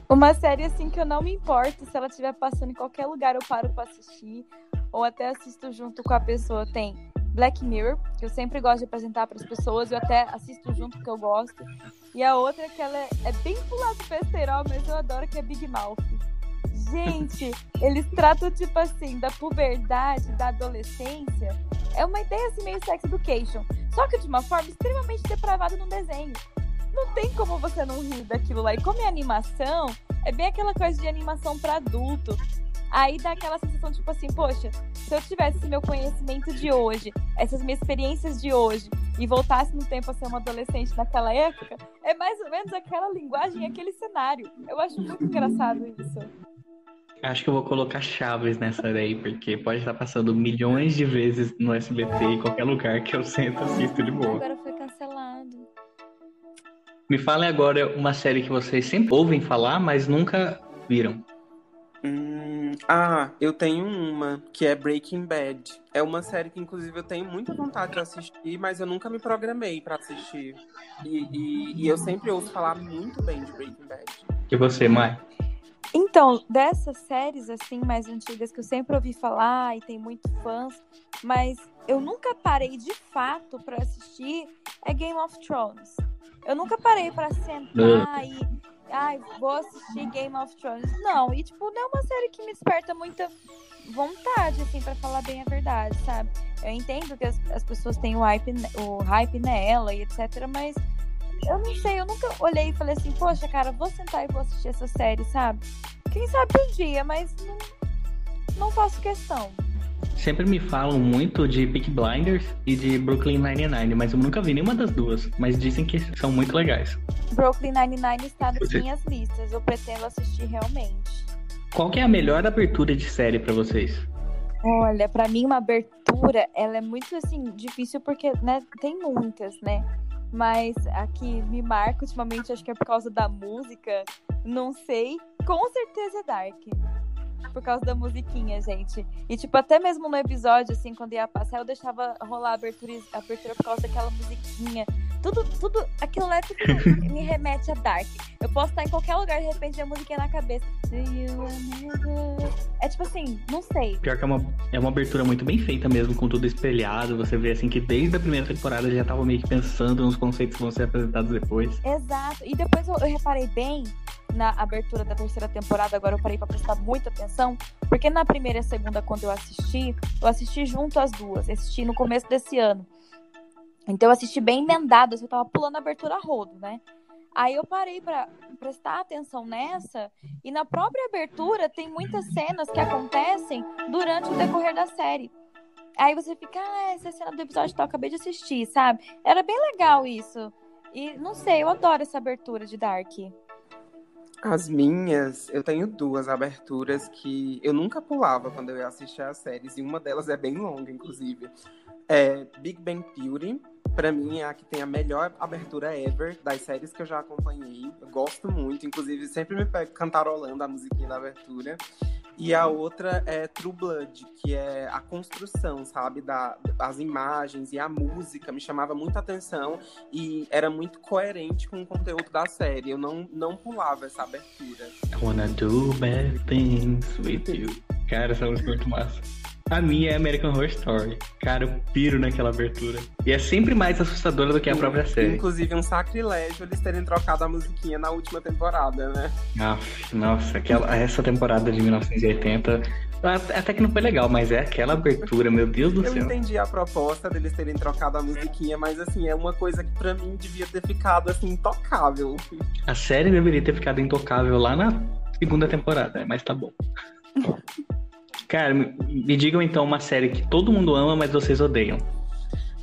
Uma série assim que eu não me importo se ela estiver passando em qualquer lugar, eu paro pra assistir. Ou até assisto junto com a pessoa. Tem Black Mirror, que eu sempre gosto de apresentar para as pessoas, eu até assisto junto porque eu gosto. E a outra que ela é, é bem pro lado mas eu adoro, que é Big Mouth. Gente, eles tratam, tipo assim, da puberdade, da adolescência. É uma ideia assim meio sex education. Só que de uma forma extremamente depravada no desenho. Não tem como você não rir daquilo lá. E como é animação, é bem aquela coisa de animação para adulto. Aí dá aquela sensação, tipo assim, poxa, se eu tivesse esse meu conhecimento de hoje, essas minhas experiências de hoje, e voltasse no tempo a ser uma adolescente naquela época, é mais ou menos aquela linguagem, aquele cenário. Eu acho muito engraçado isso. Acho que eu vou colocar Chaves nessa daí, porque pode estar passando milhões de vezes no SBT em qualquer lugar que eu sento e assisto de boa. Agora foi cancelado. Me falem agora uma série que vocês sempre ouvem falar, mas nunca viram. Hum, ah, eu tenho uma, que é Breaking Bad. É uma série que, inclusive, eu tenho muita vontade de assistir, mas eu nunca me programei pra assistir. E, e- e eu sempre ouço falar muito bem de Breaking Bad. E você, Mai? Então, dessas séries assim mais antigas que eu sempre ouvi falar e tem muito fãs, mas eu nunca parei de fato para assistir é Game of Thrones. Eu nunca parei para sentar e ai, vou assistir Game of Thrones. Não, e tipo, não é uma série que me desperta muita vontade assim para falar bem a verdade, sabe? Eu entendo que as, as pessoas têm o hype, o hype nela e etc, mas eu não sei, eu nunca olhei e falei assim, poxa, cara, vou sentar e vou assistir essa série, sabe? Quem sabe um dia, mas não, não faço questão. Sempre me falam muito de Peak Blinders e de Brooklyn Nine-Nine, mas eu nunca vi nenhuma das duas. Mas dizem que são muito legais. Brooklyn Nine-Nine está nas Você... minhas listas. Eu pretendo assistir realmente. Qual que é a melhor abertura de série para vocês? Olha, para mim uma abertura, ela é muito assim difícil porque, né, tem muitas, né? Mas a que me marca ultimamente, acho que é por causa da música, não sei. Com certeza é Dark. Por causa da musiquinha, gente. E, tipo, até mesmo no episódio, assim, quando ia passar, eu deixava rolar a abertura, a abertura por causa daquela musiquinha. Tudo, tudo, aquilo lá tudo [laughs] me remete a Dark. Eu posso estar em qualquer lugar de repente a musiquinha na cabeça. É tipo assim, não sei. Pior que é uma, é uma abertura muito bem feita mesmo, com tudo espelhado. Você vê assim que desde a primeira temporada já tava meio que pensando nos conceitos que vão ser apresentados depois. Exato. E depois eu, eu reparei bem na abertura da terceira temporada, agora eu parei para prestar muita atenção, porque na primeira e segunda, quando eu assisti, eu assisti junto as duas, assisti no começo desse ano. Então eu assisti bem emendado, assim, eu tava pulando a abertura rodo, né? Aí eu parei para prestar atenção nessa, e na própria abertura tem muitas cenas que acontecem durante o decorrer da série. Aí você fica, ah, essa cena do episódio tal, acabei de assistir, sabe? Era bem legal isso. E não sei, eu adoro essa abertura de Dark. As minhas, eu tenho duas aberturas que eu nunca pulava quando eu ia assistir as séries, e uma delas é bem longa, inclusive. É Big Bang Theory, para mim é a que tem a melhor abertura ever das séries que eu já acompanhei. Eu gosto muito, inclusive sempre me pego cantarolando a musiquinha da abertura. E a outra é True Blood, que é a construção, sabe, da, das imagens e a música me chamava muita atenção e era muito coerente com o conteúdo da série. Eu não, não pulava essa abertura. I wanna do bad things with you. Cara, essa música é muito massa. A minha é American Horror Story. Cara, eu piro naquela abertura. E é sempre mais assustadora do que a própria série. Inclusive, um sacrilégio eles terem trocado a musiquinha na última temporada, né? nossa, aquela, essa temporada de 1980 até que não foi legal, mas é aquela abertura, meu Deus do eu céu. Eu entendi a proposta deles terem trocado a musiquinha, mas assim, é uma coisa que para mim devia ter ficado assim, intocável. A série deveria ter ficado intocável lá na segunda temporada, mas tá bom. [laughs] Cara, me digam então uma série que todo mundo ama, mas vocês odeiam.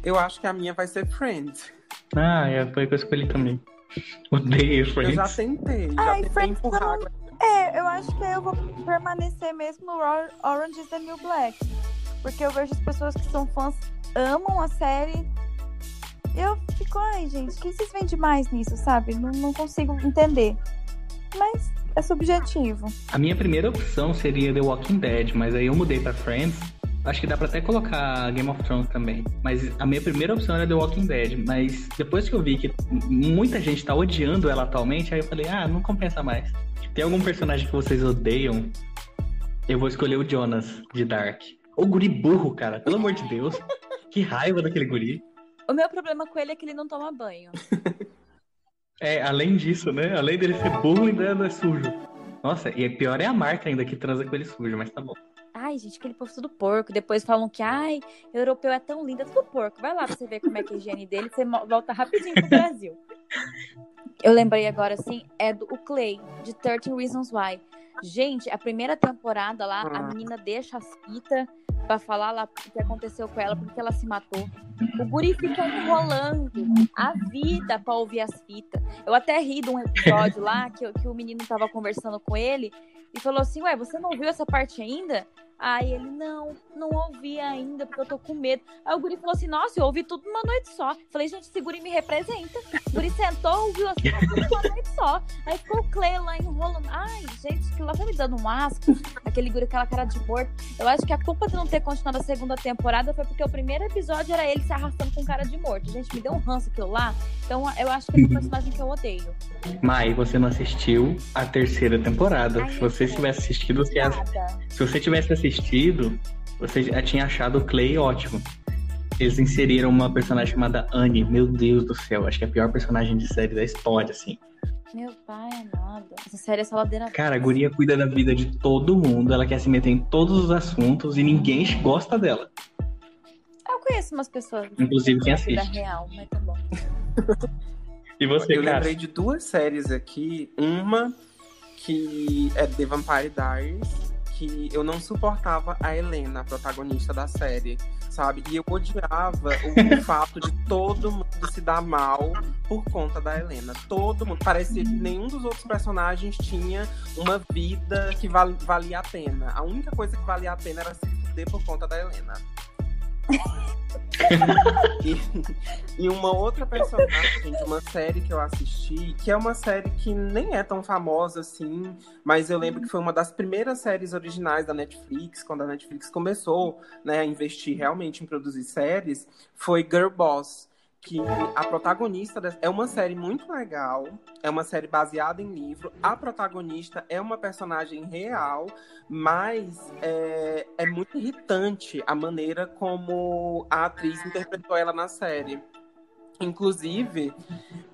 Eu acho que a minha vai ser Friends. Ah, é, foi que eu escolhi também. Odeio Friends. Eu já tentei, já Ai, tentei Friends empurrar. Não... É, eu acho que eu vou permanecer mesmo no Orange is the New Black. Porque eu vejo as pessoas que são fãs amam a série. Eu fico, ai, gente, o que vocês veem demais nisso, sabe? Não, não consigo entender. Mas é subjetivo. A minha primeira opção seria The Walking Dead, mas aí eu mudei para Friends. Acho que dá pra até colocar Game of Thrones também. Mas a minha primeira opção era The Walking Dead. Mas depois que eu vi que muita gente tá odiando ela atualmente, aí eu falei, ah, não compensa mais. Tem algum personagem que vocês odeiam? Eu vou escolher o Jonas, de Dark. O guri burro, cara. Pelo amor de Deus. Que raiva daquele guri. O meu problema com ele é que ele não toma banho. [laughs] É, além disso, né? Além dele ser burro, ainda é sujo. Nossa, e pior é a marca ainda que transa com ele sujo, mas tá bom. Ai, gente, aquele povo tudo porco. Depois falam que, ai, europeu é tão lindo, é tudo porco. Vai lá pra você ver como é que é a higiene dele, você volta rapidinho pro Brasil. Eu lembrei agora, assim, é do o Clay, de 13 Reasons Why. Gente, a primeira temporada lá, a ah. menina deixa as fitas pra falar lá o que aconteceu com ela, porque ela se matou. O guri fica enrolando a vida pra ouvir as fitas. Eu até ri de um episódio lá que, que o menino tava conversando com ele e falou assim: Ué, você não viu essa parte ainda? Aí ele, não, não ouvi ainda, porque eu tô com medo. Aí o guri falou assim, nossa, eu ouvi tudo numa noite só. Falei, gente, esse guri me representa. O guri sentou, ouviu assim, tudo numa noite só. Aí ficou o Clay lá enrolando. Gente, que lá tá me dando um asco. Aquele guri, aquela cara de morto. Eu acho que a culpa de não ter continuado a segunda temporada foi porque o primeiro episódio era ele se arrastando com cara de morto. Gente, me deu um ranço aquilo lá. Então eu acho que é um personagem que eu odeio. Mai, você não assistiu a terceira temporada. Ai, se você tivesse assistido, você se você tivesse assistido, você já tinha achado o Clay ótimo. Eles inseriram uma personagem chamada Anne. Meu Deus do céu, acho que é a pior personagem de série da história, assim. Meu pai é nada. Essa série é só ladeira Cara, a guria cuida da vida de todo mundo, ela quer se meter em todos os assuntos e ninguém gosta dela. Eu conheço umas pessoas. Inclusive quem assiste. real, mas tá bom. [laughs] E você, Eu cara? lembrei de duas séries aqui. Uma que é The Vampire Diaries, que eu não suportava a Helena, a protagonista da série, sabe? E eu odiava o, o [laughs] fato de todo mundo se dar mal por conta da Helena. Todo mundo. Parecia que nenhum dos outros personagens tinha uma vida que val- valia a pena. A única coisa que valia a pena era se fuder por conta da Helena. [laughs] E, uma outra personagem de uma série que eu assisti, que é uma série que nem é tão famosa assim, mas eu lembro que foi uma das primeiras séries originais da Netflix, quando a Netflix começou né, a investir realmente em produzir séries, foi Girl Boss. Que a protagonista é uma série muito legal, é uma série baseada em livro. A protagonista é uma personagem real, mas é, é muito irritante a maneira como a atriz interpretou ela na série. Inclusive,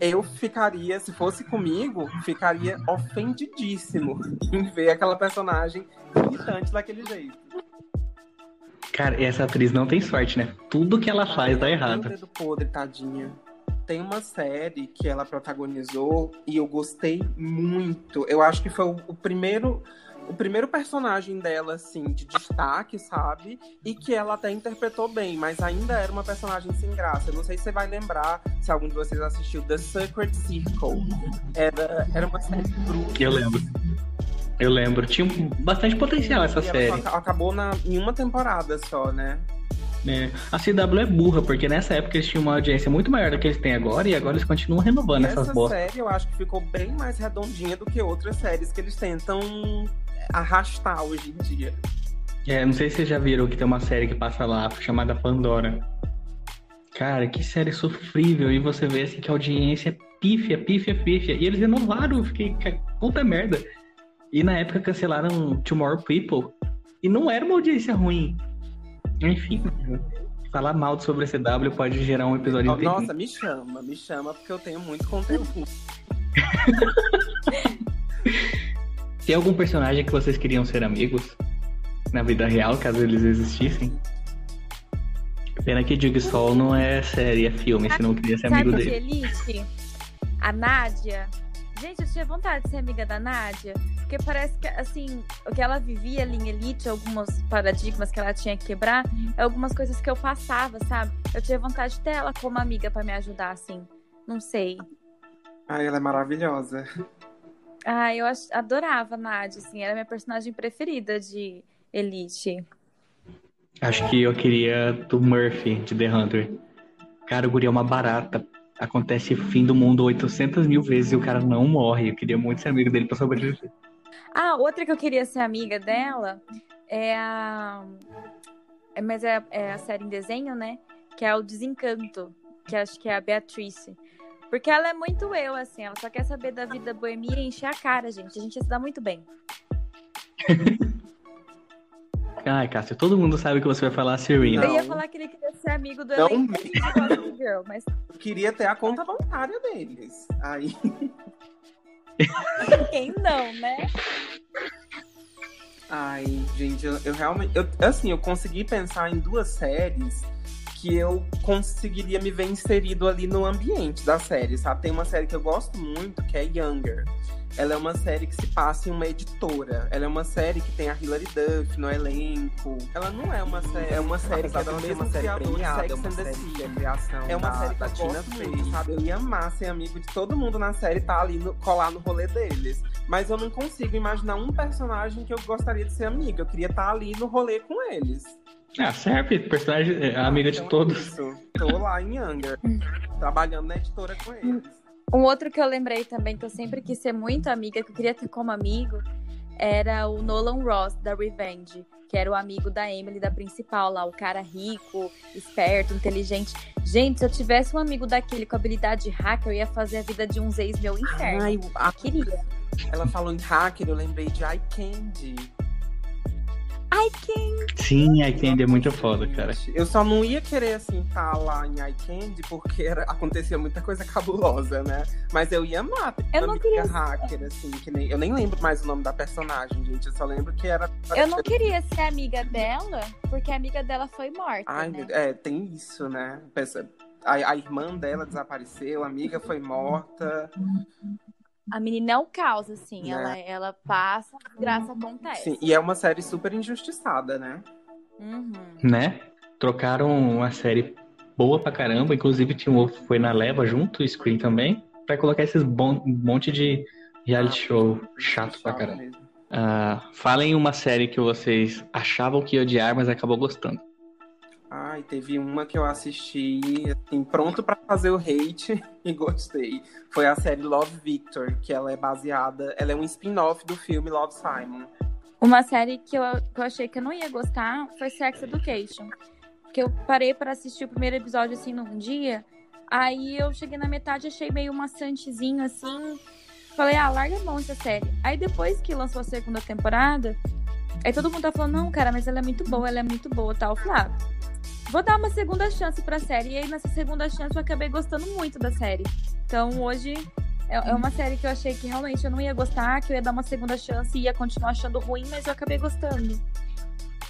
eu ficaria, se fosse comigo, ficaria ofendidíssimo em ver aquela personagem irritante daquele jeito. Cara, essa atriz não tem sorte, né? Tudo que ela faz dá errado. meu dedo podre, tadinha. Tem uma série que ela protagonizou e eu gostei muito. Eu acho que foi o, primeiro o primeiro personagem dela assim de destaque, sabe? E que ela até interpretou bem, mas ainda era uma personagem sem graça. Eu não sei se você vai lembrar, se algum de vocês assistiu The Secret Circle. Era era uma série grupo. Eu lembro. Eu lembro. Tinha bastante potencial essa série. acabou na, em uma temporada só, né? É. A CW é burra, porque nessa época eles tinham uma audiência muito maior do que eles têm agora e agora eles continuam renovando E essas essa bostas. série eu acho que ficou bem mais redondinha do que outras séries que eles tentam arrastar hoje em dia. É, não sei se vocês já viram que tem uma série que passa lá chamada Pandora. Cara, que série sofrível. E você vê assim que a audiência é pífia, pífia, pífia. E eles renovaram, eu fiquei, "Ca- puta merda. E na época cancelaram Tomorrow People. E não era uma audiência ruim. Enfim, falar mal sobre a CW pode gerar um episódio inteiro. Nossa, me chama, me chama, porque eu tenho muito conteúdo. [laughs] Tem algum personagem que vocês queriam ser amigos? Na vida real, caso eles existissem? Pena que Jigsaw não é série, é filme, senão eu queria ser amigo dele. Elite? A Nádia. Gente, eu tinha vontade de ser amiga da Nádia. Porque parece que, assim, o que ela vivia ali em Elite, alguns paradigmas que ela tinha que quebrar, é algumas coisas que eu passava, sabe? Eu tinha vontade de ter ela como amiga pra me ajudar, assim. Não sei. Ai, ela é maravilhosa. Ah, eu adorava a Nádia, assim. Era a minha personagem preferida de Elite. Acho que eu queria do Murphy, de The Hunter. Cara, o guri é uma barata. Acontece o fim do mundo 800 mil vezes e o cara não morre. Eu queria muito ser amigo dele pra sobreviver. Ah, outra que eu queria ser amiga dela é a. é- mas é, é a série em desenho, né? Que é o Desencanto, que acho que é a Beatrice. Porque ela é muito eu, assim, ela só quer saber da vida boemia e encher a cara, gente. A gente ia se dar muito bem. [laughs] Ai, Cássio, todo mundo sabe que você vai falar Serena. Eu ia falar que ele queria ser amigo do Não elenco Girl, mas queria ter a conta bancária deles. Aí, quem não, né? ai, gente, eu, eu realmente. Eu, assim, eu consegui pensar em duas séries que eu conseguiria me ver inserido ali no ambiente da série, sabe? Tem uma série que eu gosto muito, que é Younger. Ela é uma série que se passa em uma editora. Ela é uma série que tem a Hilary Duff no elenco. Ela não é uma série. É uma série que é do mesmo criador de Sex and the City. criação É uma da, série que da eu Tina gosto sabe? Eu ia amar ser amigo de todo mundo na série e tá ali no, colar no rolê deles. Mas eu não consigo imaginar um personagem que eu gostaria de ser amiga. Eu queria estar ali no rolê com eles. Ah, serve, personagem é amiga então de todos. É isso. Tô lá em Younger, trabalhando na editora com eles. Um outro que eu lembrei também, que eu sempre quis ser muito amiga, que eu queria ter como amigo, era o Nolan Ross, da Revenge, que era o amigo da Emily, da principal lá, o cara rico, esperto, inteligente. Gente, se eu tivesse um amigo daquele com habilidade de hacker, eu ia fazer a vida de uns ex meu inferno. Ai, a- Queria. ela falou em hacker, eu lembrei de Eye Candy. Sim, a Candy é muito foda, cara. Eu só não ia querer, assim, estar lá em Eye Candy, porque era, acontecia muita coisa cabulosa, né? Mas eu ia amar. ter Eu uma não amiga queria- hacker, assim, que nem. Eu nem lembro mais o nome da personagem, gente. Eu só lembro que era. Eu não queria ser amiga dela, porque a amiga dela foi morta, Ai, né? meu- é, tem isso, né? Pensa- A, a irmã dela desapareceu, a amiga foi morta. A menina é o caos, assim. Né? Ela, ela passa, graça acontece. Sim, e é uma série super injustiçada, né? Uhum. Né? Trocaram uma série boa pra caramba, inclusive Tim Wolf foi na leva junto, Screen também, pra colocar esses bon- monte de reality show chato pra caramba. Ah, falem uma série que vocês achavam que ia odiar, mas acabou gostando. Ai, teve uma que eu assisti, assim, pronto pra fazer o hate [laughs] e gostei. Foi a série Love Victor, que ela é baseada, ela é um spin-off do filme Love Simon. Uma série que eu, que eu achei que eu não ia gostar foi Sex Education. Que eu parei para assistir o primeiro episódio assim num dia. Aí eu cheguei na metade, achei meio maçantezinho assim. Falei, ah, larga a mão essa série. Aí depois que lançou a segunda temporada, aí todo mundo tá falando, não, cara, mas ela é muito boa, ela é muito boa tal. Eu falei, ah, vou dar uma segunda chance pra série. E aí nessa segunda chance eu acabei gostando muito da série. Então hoje é é uma série que eu achei que realmente eu não ia gostar, que eu ia dar uma segunda chance e ia continuar achando ruim, mas eu acabei gostando.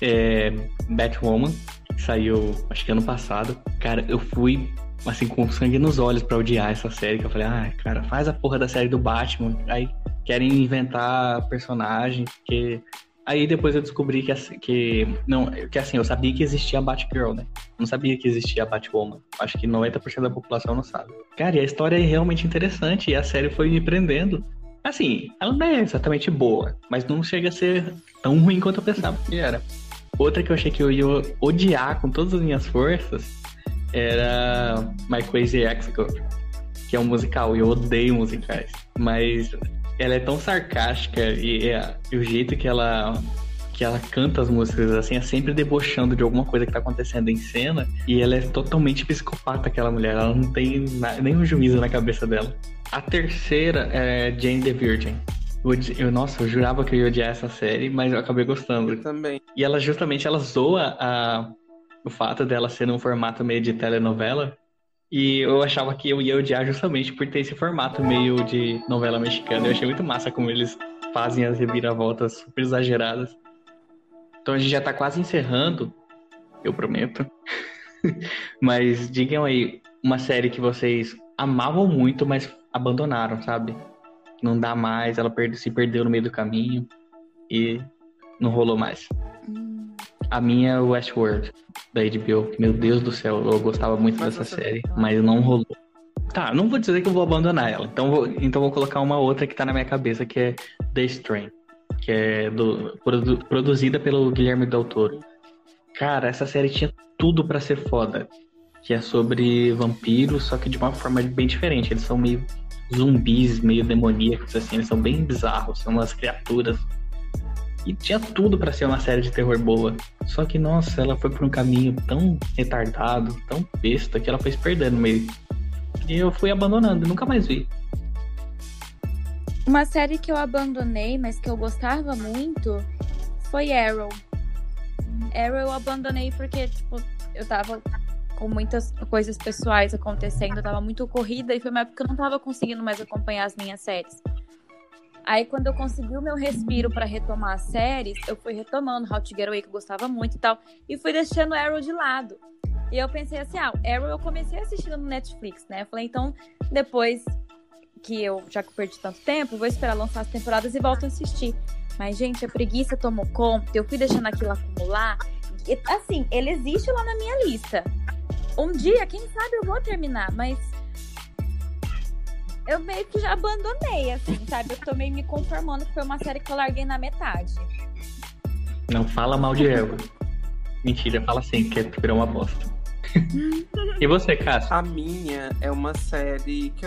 É, Batwoman, saiu acho que ano passado. Cara, eu fui assim com sangue nos olhos pra odiar essa série, que eu falei, ah, cara, faz a porra da série do Batman. Aí querem inventar personagem, que aí depois eu descobri que assim, que não, que assim, eu sabia que existia a Batgirl, né? Não sabia que existia a Batwoman. Acho que 90% da população não sabe. Cara, e a história é realmente interessante e a série foi me prendendo. Assim, ela não é exatamente boa, mas não chega a ser tão ruim quanto eu pensava que era. Outra que eu achei que eu ia odiar com todas as minhas forças era My Crazy Ex-Girlfriend, que é um musical, e eu odeio musicais. Mas ela é tão sarcástica e, é- e o jeito que ela que ela canta as músicas assim é sempre debochando de alguma coisa que tá acontecendo em cena e ela é totalmente psicopata aquela mulher, ela não tem na- nenhum juízo na cabeça dela. A terceira é Jane the Virgin. Eu, eu- nossa, eu jurava que eu ia odiar essa série, mas eu acabei gostando. Também. E ela justamente ela zoa a, o fato dela ser num formato meio de telenovela. E eu achava que eu ia odiar justamente por ter esse formato meio de novela mexicana. Eu achei muito massa como eles fazem as reviravoltas super exageradas. Então a gente já tá quase encerrando, eu prometo. [laughs] mas digam aí uma série que vocês amavam muito, mas abandonaram, sabe? Não dá mais, ela se perdeu no meio do caminho e não rolou mais. A minha é Westworld, da HBO. Meu Deus do céu, eu gostava muito Mas dessa série, mas não rolou. Tá, não vou dizer que eu vou abandonar ela. Então vou, então vou colocar uma outra que tá na minha cabeça, que é The Strain. Que é do, produ- produzida pelo Guilherme Del Toro. Cara, essa série tinha tudo pra ser foda. Que é sobre vampiros, só que de uma forma bem diferente. Eles são meio zumbis, meio demoníacos, assim. Eles são bem bizarros, são umas criaturas e tinha tudo pra ser uma série de terror boa. Só que, nossa, ela foi por um caminho tão retardado, tão besta, que ela foi se perdendo meio. E eu fui abandonando, nunca mais vi. Uma série que eu abandonei, mas que eu gostava muito, foi Arrow. Arrow eu abandonei porque, tipo, eu tava com muitas coisas pessoais acontecendo, eu tava muito corrida e foi uma época que eu não tava conseguindo mais acompanhar as minhas séries. Aí, quando eu consegui o meu respiro pra retomar as séries, eu fui retomando How to Get Away, que eu gostava muito e tal, e fui deixando Arrow de lado. E eu pensei assim, ah, Arrow eu comecei assistindo no Netflix, né? Eu falei, então, depois que eu, já que eu perdi tanto tempo, vou esperar lançar as temporadas e volto a assistir. Mas, gente, a preguiça tomou conta, eu fui deixando aquilo acumular. E, assim, ele existe lá na minha lista. Um dia, quem sabe eu vou terminar, mas eu meio que já abandonei, assim, sabe? Eu tô meio me conformando que foi uma série que eu larguei na metade. Não fala mal de Eva. Mentira, fala assim, que virou uma bosta. [laughs] e você, Cássio? A minha é uma série que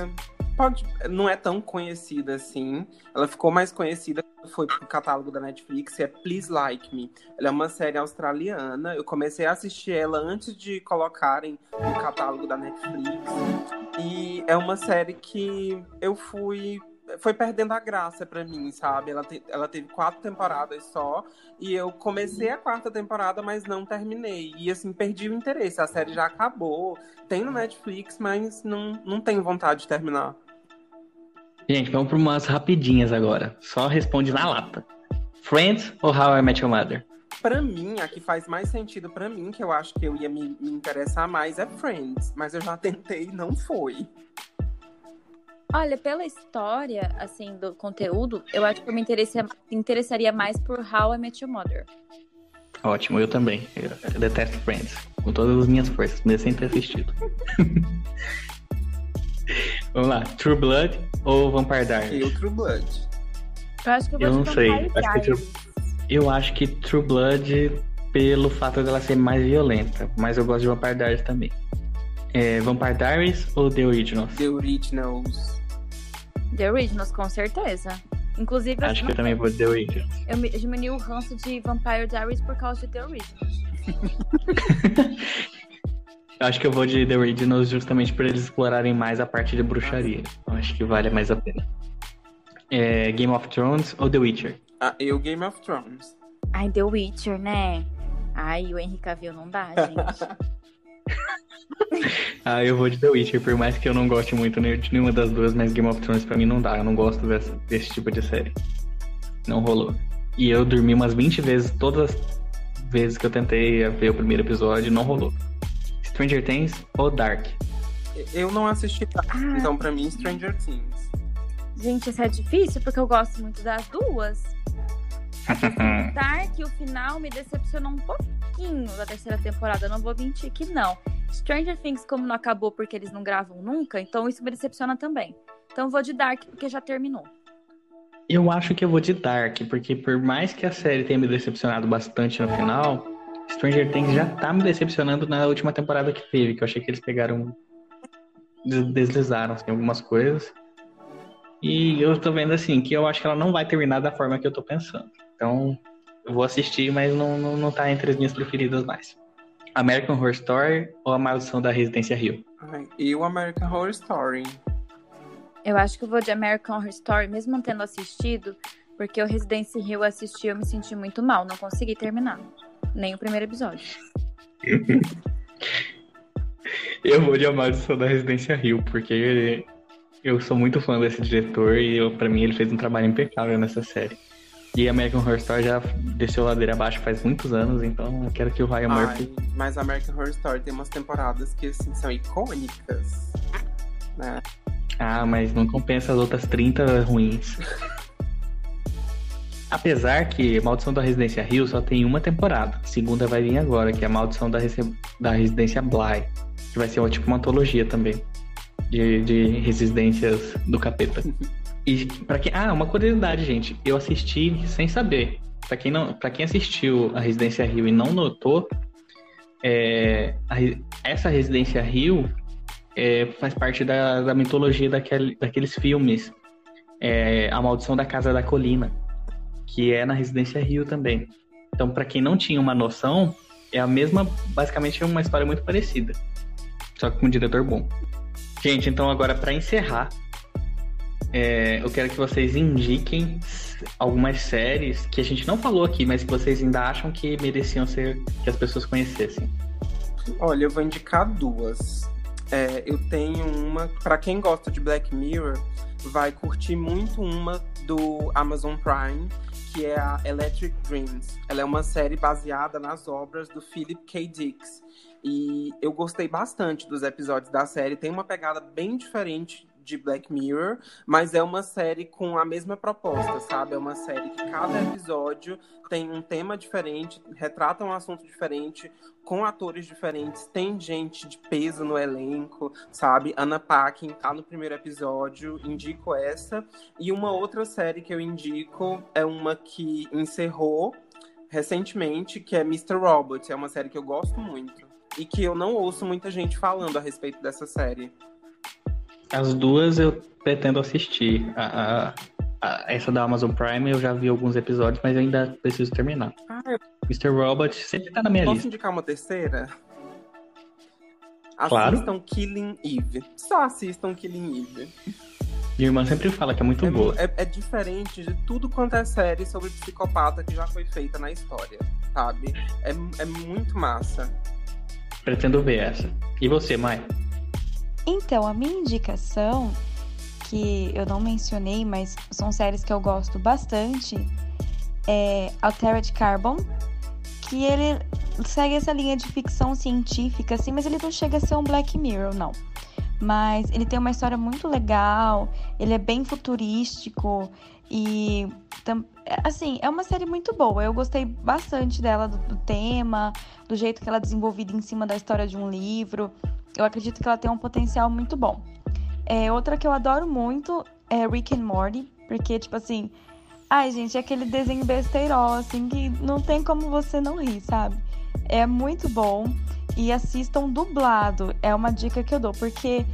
pode, não é tão conhecida assim. Ela ficou mais conhecida foi pro catálogo da Netflix, é Please Like Me. Ela é uma série australiana. Eu comecei a assistir ela antes de colocarem no catálogo da Netflix. E é uma série que eu fui foi perdendo a graça para mim, sabe? Ela, te, ela teve quatro temporadas só. E eu comecei a quarta temporada, mas não terminei. E assim, perdi o interesse. A série já acabou. Tem no Netflix, mas não, não tenho vontade de terminar. Gente, vamos para umas rapidinhas agora. Só responde na lata. Friends ou How I Met Your Mother? Pra mim, a que faz mais sentido para mim, que eu acho que eu ia me, me interessar mais, é Friends. Mas eu já [laughs] tentei e não foi. Olha, pela história, assim, do conteúdo, eu acho que eu me interessaria mais por How I Met Your Mother. Ótimo, eu também. Eu, eu detesto Friends. Com todas as minhas forças, mesmo sem ter assistido. [laughs] Vamos lá. True Blood ou Vampire Diaries? Eu, True Blood. Eu acho que eu, eu não sei. Acho que True... Eu acho que True Blood, pelo fato dela ser mais violenta. Mas eu gosto de Vampire Diaries também. É, Vampire Diaries ou The Originals? The Originals. The Originals, com certeza. Inclusive, acho que eu também vou The Originals. Eu diminui o ranço de Vampire Diaries por causa de The Originals. [laughs] acho que eu vou de The Originals justamente por eles explorarem mais a parte de bruxaria. Eu acho que vale mais a pena. É, Game of Thrones ou The Witcher? Ah, eu Game of Thrones. Ai, The Witcher, né? Ai, o Henry Cavill não dá, [laughs] gente. ah, eu vou de The Witcher, por mais que eu não goste muito de nenhuma das duas, mas Game of Thrones pra mim não dá. Eu não gosto dessa, desse tipo de série. Não rolou. E eu dormi umas 20 vezes, todas as vezes que eu tentei ver o primeiro episódio, não rolou. Stranger Things ou Dark? Eu não assisti Dark, ah. então pra mim Stranger Things. Gente, isso é difícil porque eu gosto muito das duas. [laughs] Dark, o final me decepcionou um pouquinho da terceira temporada. Eu não vou mentir que não. Stranger Things, como não acabou porque eles não gravam nunca, então isso me decepciona também. Então vou de Dark porque já terminou. Eu acho que eu vou de Dark, porque por mais que a série tenha me decepcionado bastante no final, Stranger Things já tá me decepcionando na última temporada que teve, que eu achei que eles pegaram. deslizaram assim, algumas coisas. E eu tô vendo assim, que eu acho que ela não vai terminar da forma que eu tô pensando. Então, eu vou assistir, mas não, não, não tá entre as minhas preferidas mais. American Horror Story ou A Maldição da Residência Rio? E o American Horror Story. Eu acho que eu vou de American Horror Story, mesmo não tendo assistido, porque o Residência Rio assisti eu me senti muito mal, não consegui terminar. Nem o primeiro episódio. [laughs] eu vou de A Maldição da Residência Rio, porque eu sou muito fã desse diretor e eu, pra mim ele fez um trabalho impecável nessa série. E American Horror Story já desceu ladeira abaixo faz muitos anos, então eu quero que o Ryan Ai, Murphy. Mas American Horror Story tem umas temporadas que assim, são icônicas. Né? Ah, mas não compensa as outras 30 ruins. [laughs] Apesar que Maldição da Residência Rio só tem uma temporada. A segunda vai vir agora, que é a Maldição da, Rece... da Residência Bly. Que vai ser uma, tipo uma antologia também. De, de residências do capeta. [laughs] E para quem, ah, uma curiosidade, gente, eu assisti sem saber. Para quem não, para quem assistiu a Residência Rio e não notou, é, a, essa Residência Rio é, faz parte da, da mitologia daquele, daqueles filmes, é, A Maldição da Casa da Colina, que é na Residência Rio também. Então, para quem não tinha uma noção, é a mesma, basicamente é uma história muito parecida, só que com um diretor bom. Gente, então agora para encerrar, é, eu quero que vocês indiquem algumas séries que a gente não falou aqui, mas que vocês ainda acham que mereciam ser que as pessoas conhecessem. Olha, eu vou indicar duas. É, eu tenho uma, para quem gosta de Black Mirror, vai curtir muito uma do Amazon Prime, que é a Electric Dreams. Ela é uma série baseada nas obras do Philip K. Dick. E eu gostei bastante dos episódios da série. Tem uma pegada bem diferente de Black Mirror, mas é uma série com a mesma proposta, sabe? É uma série que cada episódio tem um tema diferente, retrata um assunto diferente, com atores diferentes, tem gente de peso no elenco, sabe? Anna Paquin tá no primeiro episódio, indico essa. E uma outra série que eu indico é uma que encerrou recentemente, que é Mr. Robot. É uma série que eu gosto muito. E que eu não ouço muita gente falando a respeito dessa série. As duas eu pretendo assistir. A, a, a, essa da Amazon Prime eu já vi alguns episódios, mas ainda preciso terminar. Ah, eu... Mr. Robot sempre tá na minha Posso lista. Posso indicar uma terceira? Claro. Assistam Killing Eve. Só assistam Killing Eve. Minha irmã sempre fala que é muito é, boa. É, é, diferente de tudo quanto é série sobre psicopata que já foi feita na história, sabe? É, é muito massa. Pretendo ver essa. E você, Mai? Então, a minha indicação, que eu não mencionei, mas são séries que eu gosto bastante, é Altered Carbon, que ele segue essa linha de ficção científica, assim, mas ele não chega a ser um Black Mirror, não. Mas ele tem uma história muito legal, ele é bem futurístico e assim, é uma série muito boa. Eu gostei bastante dela, do, do, tema, do jeito que ela é desenvolvida em cima da história de um livro. Eu acredito que ela tem um potencial muito bom. É, outra que eu adoro muito é Rick and Morty, porque, tipo assim, ai, gente, é aquele desenho besteirol, assim, que não tem como você não rir, sabe? É muito bom. E assistam dublado, é uma dica que eu dou, porque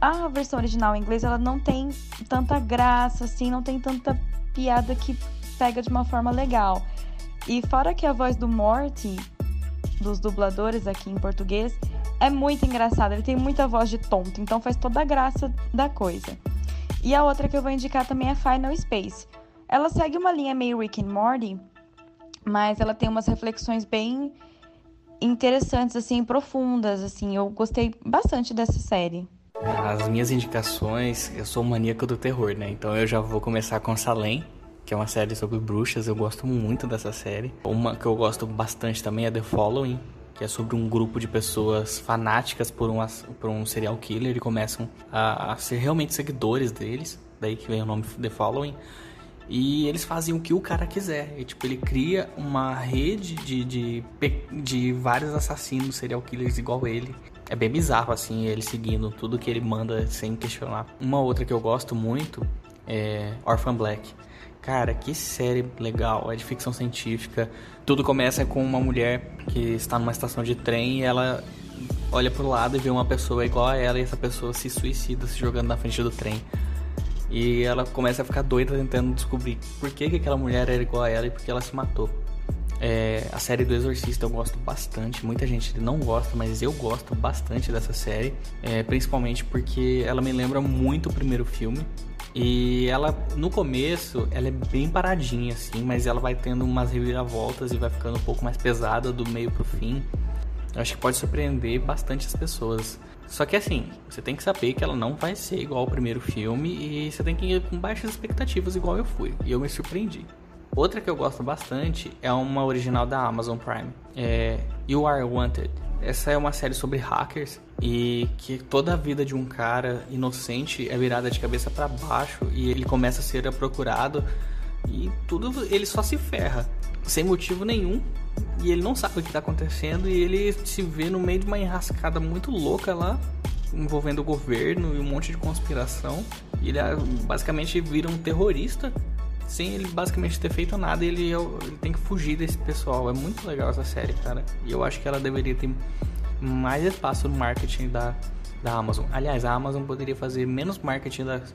a versão original em inglês ela não tem tanta graça, assim, não tem tanta piada que pega de uma forma legal. E fora que a voz do Morty, dos dubladores aqui em português, é muito engraçada. Ele tem muita voz de tonto, então faz toda a graça da coisa. E a outra que eu vou indicar também é Final Space. Ela segue uma linha meio Rick and Morty, mas ela tem umas reflexões bem interessantes, assim, profundas, assim. Eu gostei bastante dessa série. As minhas indicações, eu sou maníaco do terror, né? Então eu já vou começar com Salem, que é uma série sobre bruxas. Eu gosto muito dessa série. Uma que eu gosto bastante também é The Following, que é sobre um grupo de pessoas fanáticas por um, por um serial killer e começam a, a ser realmente seguidores deles. Daí que vem o nome The Following. E eles fazem o que o cara quiser. E, tipo, ele cria uma rede de, de, de vários assassinos, serial killers igual ele. É bem bizarro, assim, ele seguindo tudo que ele manda sem questionar. Uma outra que eu gosto muito é Orphan Black. Cara, que série legal, é de ficção científica. Tudo começa com uma mulher que está numa estação de trem e ela olha pro lado e vê uma pessoa igual a ela e essa pessoa se suicida se jogando na frente do trem. E ela começa a ficar doida tentando descobrir por que, que aquela mulher era igual a ela e por que ela se matou. É, a série do Exorcista eu gosto bastante. Muita gente não gosta, mas eu gosto bastante dessa série. É, principalmente porque ela me lembra muito o primeiro filme. E ela, no começo, ela é bem paradinha, assim, mas ela vai tendo umas reviravoltas e vai ficando um pouco mais pesada do meio pro fim. Eu acho que pode surpreender bastante as pessoas. Só que assim, você tem que saber que ela não vai ser igual ao primeiro filme e você tem que ir com baixas expectativas, igual eu fui. E eu me surpreendi. Outra que eu gosto bastante é uma original da Amazon Prime. É You Are Wanted. Essa é uma série sobre hackers e que toda a vida de um cara inocente é virada de cabeça para baixo e ele começa a ser procurado e tudo ele só se ferra sem motivo nenhum e ele não sabe o que está acontecendo e ele se vê no meio de uma enrascada muito louca lá, envolvendo o governo e um monte de conspiração. E ele ah, basicamente vira um terrorista sem ele basicamente ter feito nada ele, ele tem que fugir desse pessoal. É muito legal essa série, cara. E eu acho que ela deveria ter mais espaço no marketing da, da Amazon. Aliás, a Amazon poderia fazer menos marketing das,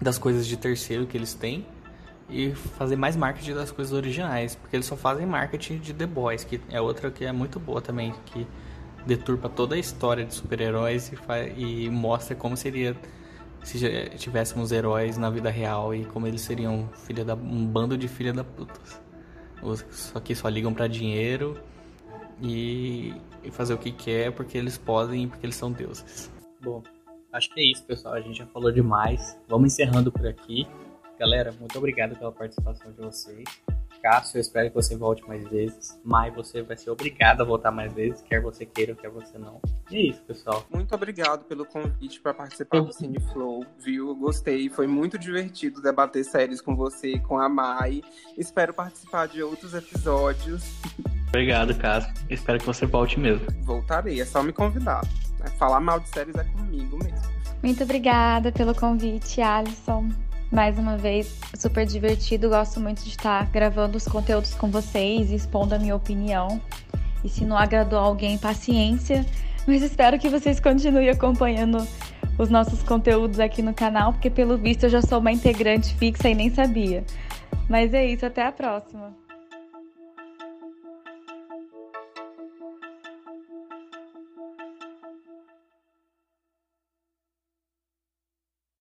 das coisas de terceiro que eles têm e fazer mais marketing das coisas originais, porque eles só fazem marketing de The Boys, que é outra que é muito boa também, que deturpa toda a história de super-heróis e, e, mostra como seria se tivéssemos heróis na vida real e como eles seriam filha da, um bando de filha da putas. Só que só ligam para dinheiro e, e fazer o que quer porque eles podem porque eles são deuses. Bom, acho que é isso, pessoal. A gente já falou demais. Vamos encerrando por aqui. Galera, muito obrigado pela participação de vocês. Cássio, eu espero que você volte mais vezes. Mai, você vai ser obrigado a voltar mais vezes, quer você queira, quer você não. E é isso, pessoal. Muito obrigado pelo convite para participar do Cine Flow, viu? Eu gostei, foi muito divertido debater séries com você, com a Mai. Espero participar de outros episódios. Obrigado, Cássio. Espero que você volte mesmo. Voltarei, é só me convidar. Falar mal de séries é comigo mesmo. Muito obrigada pelo convite, Alisson mais uma vez, super divertido. Gosto muito de estar gravando os conteúdos com vocês expondo a minha opinião. E se não agradou alguém, paciência. Mas espero que vocês continuem acompanhando os nossos conteúdos aqui no canal, porque pelo visto eu já sou uma integrante fixa e nem sabia. Mas é isso, até a próxima.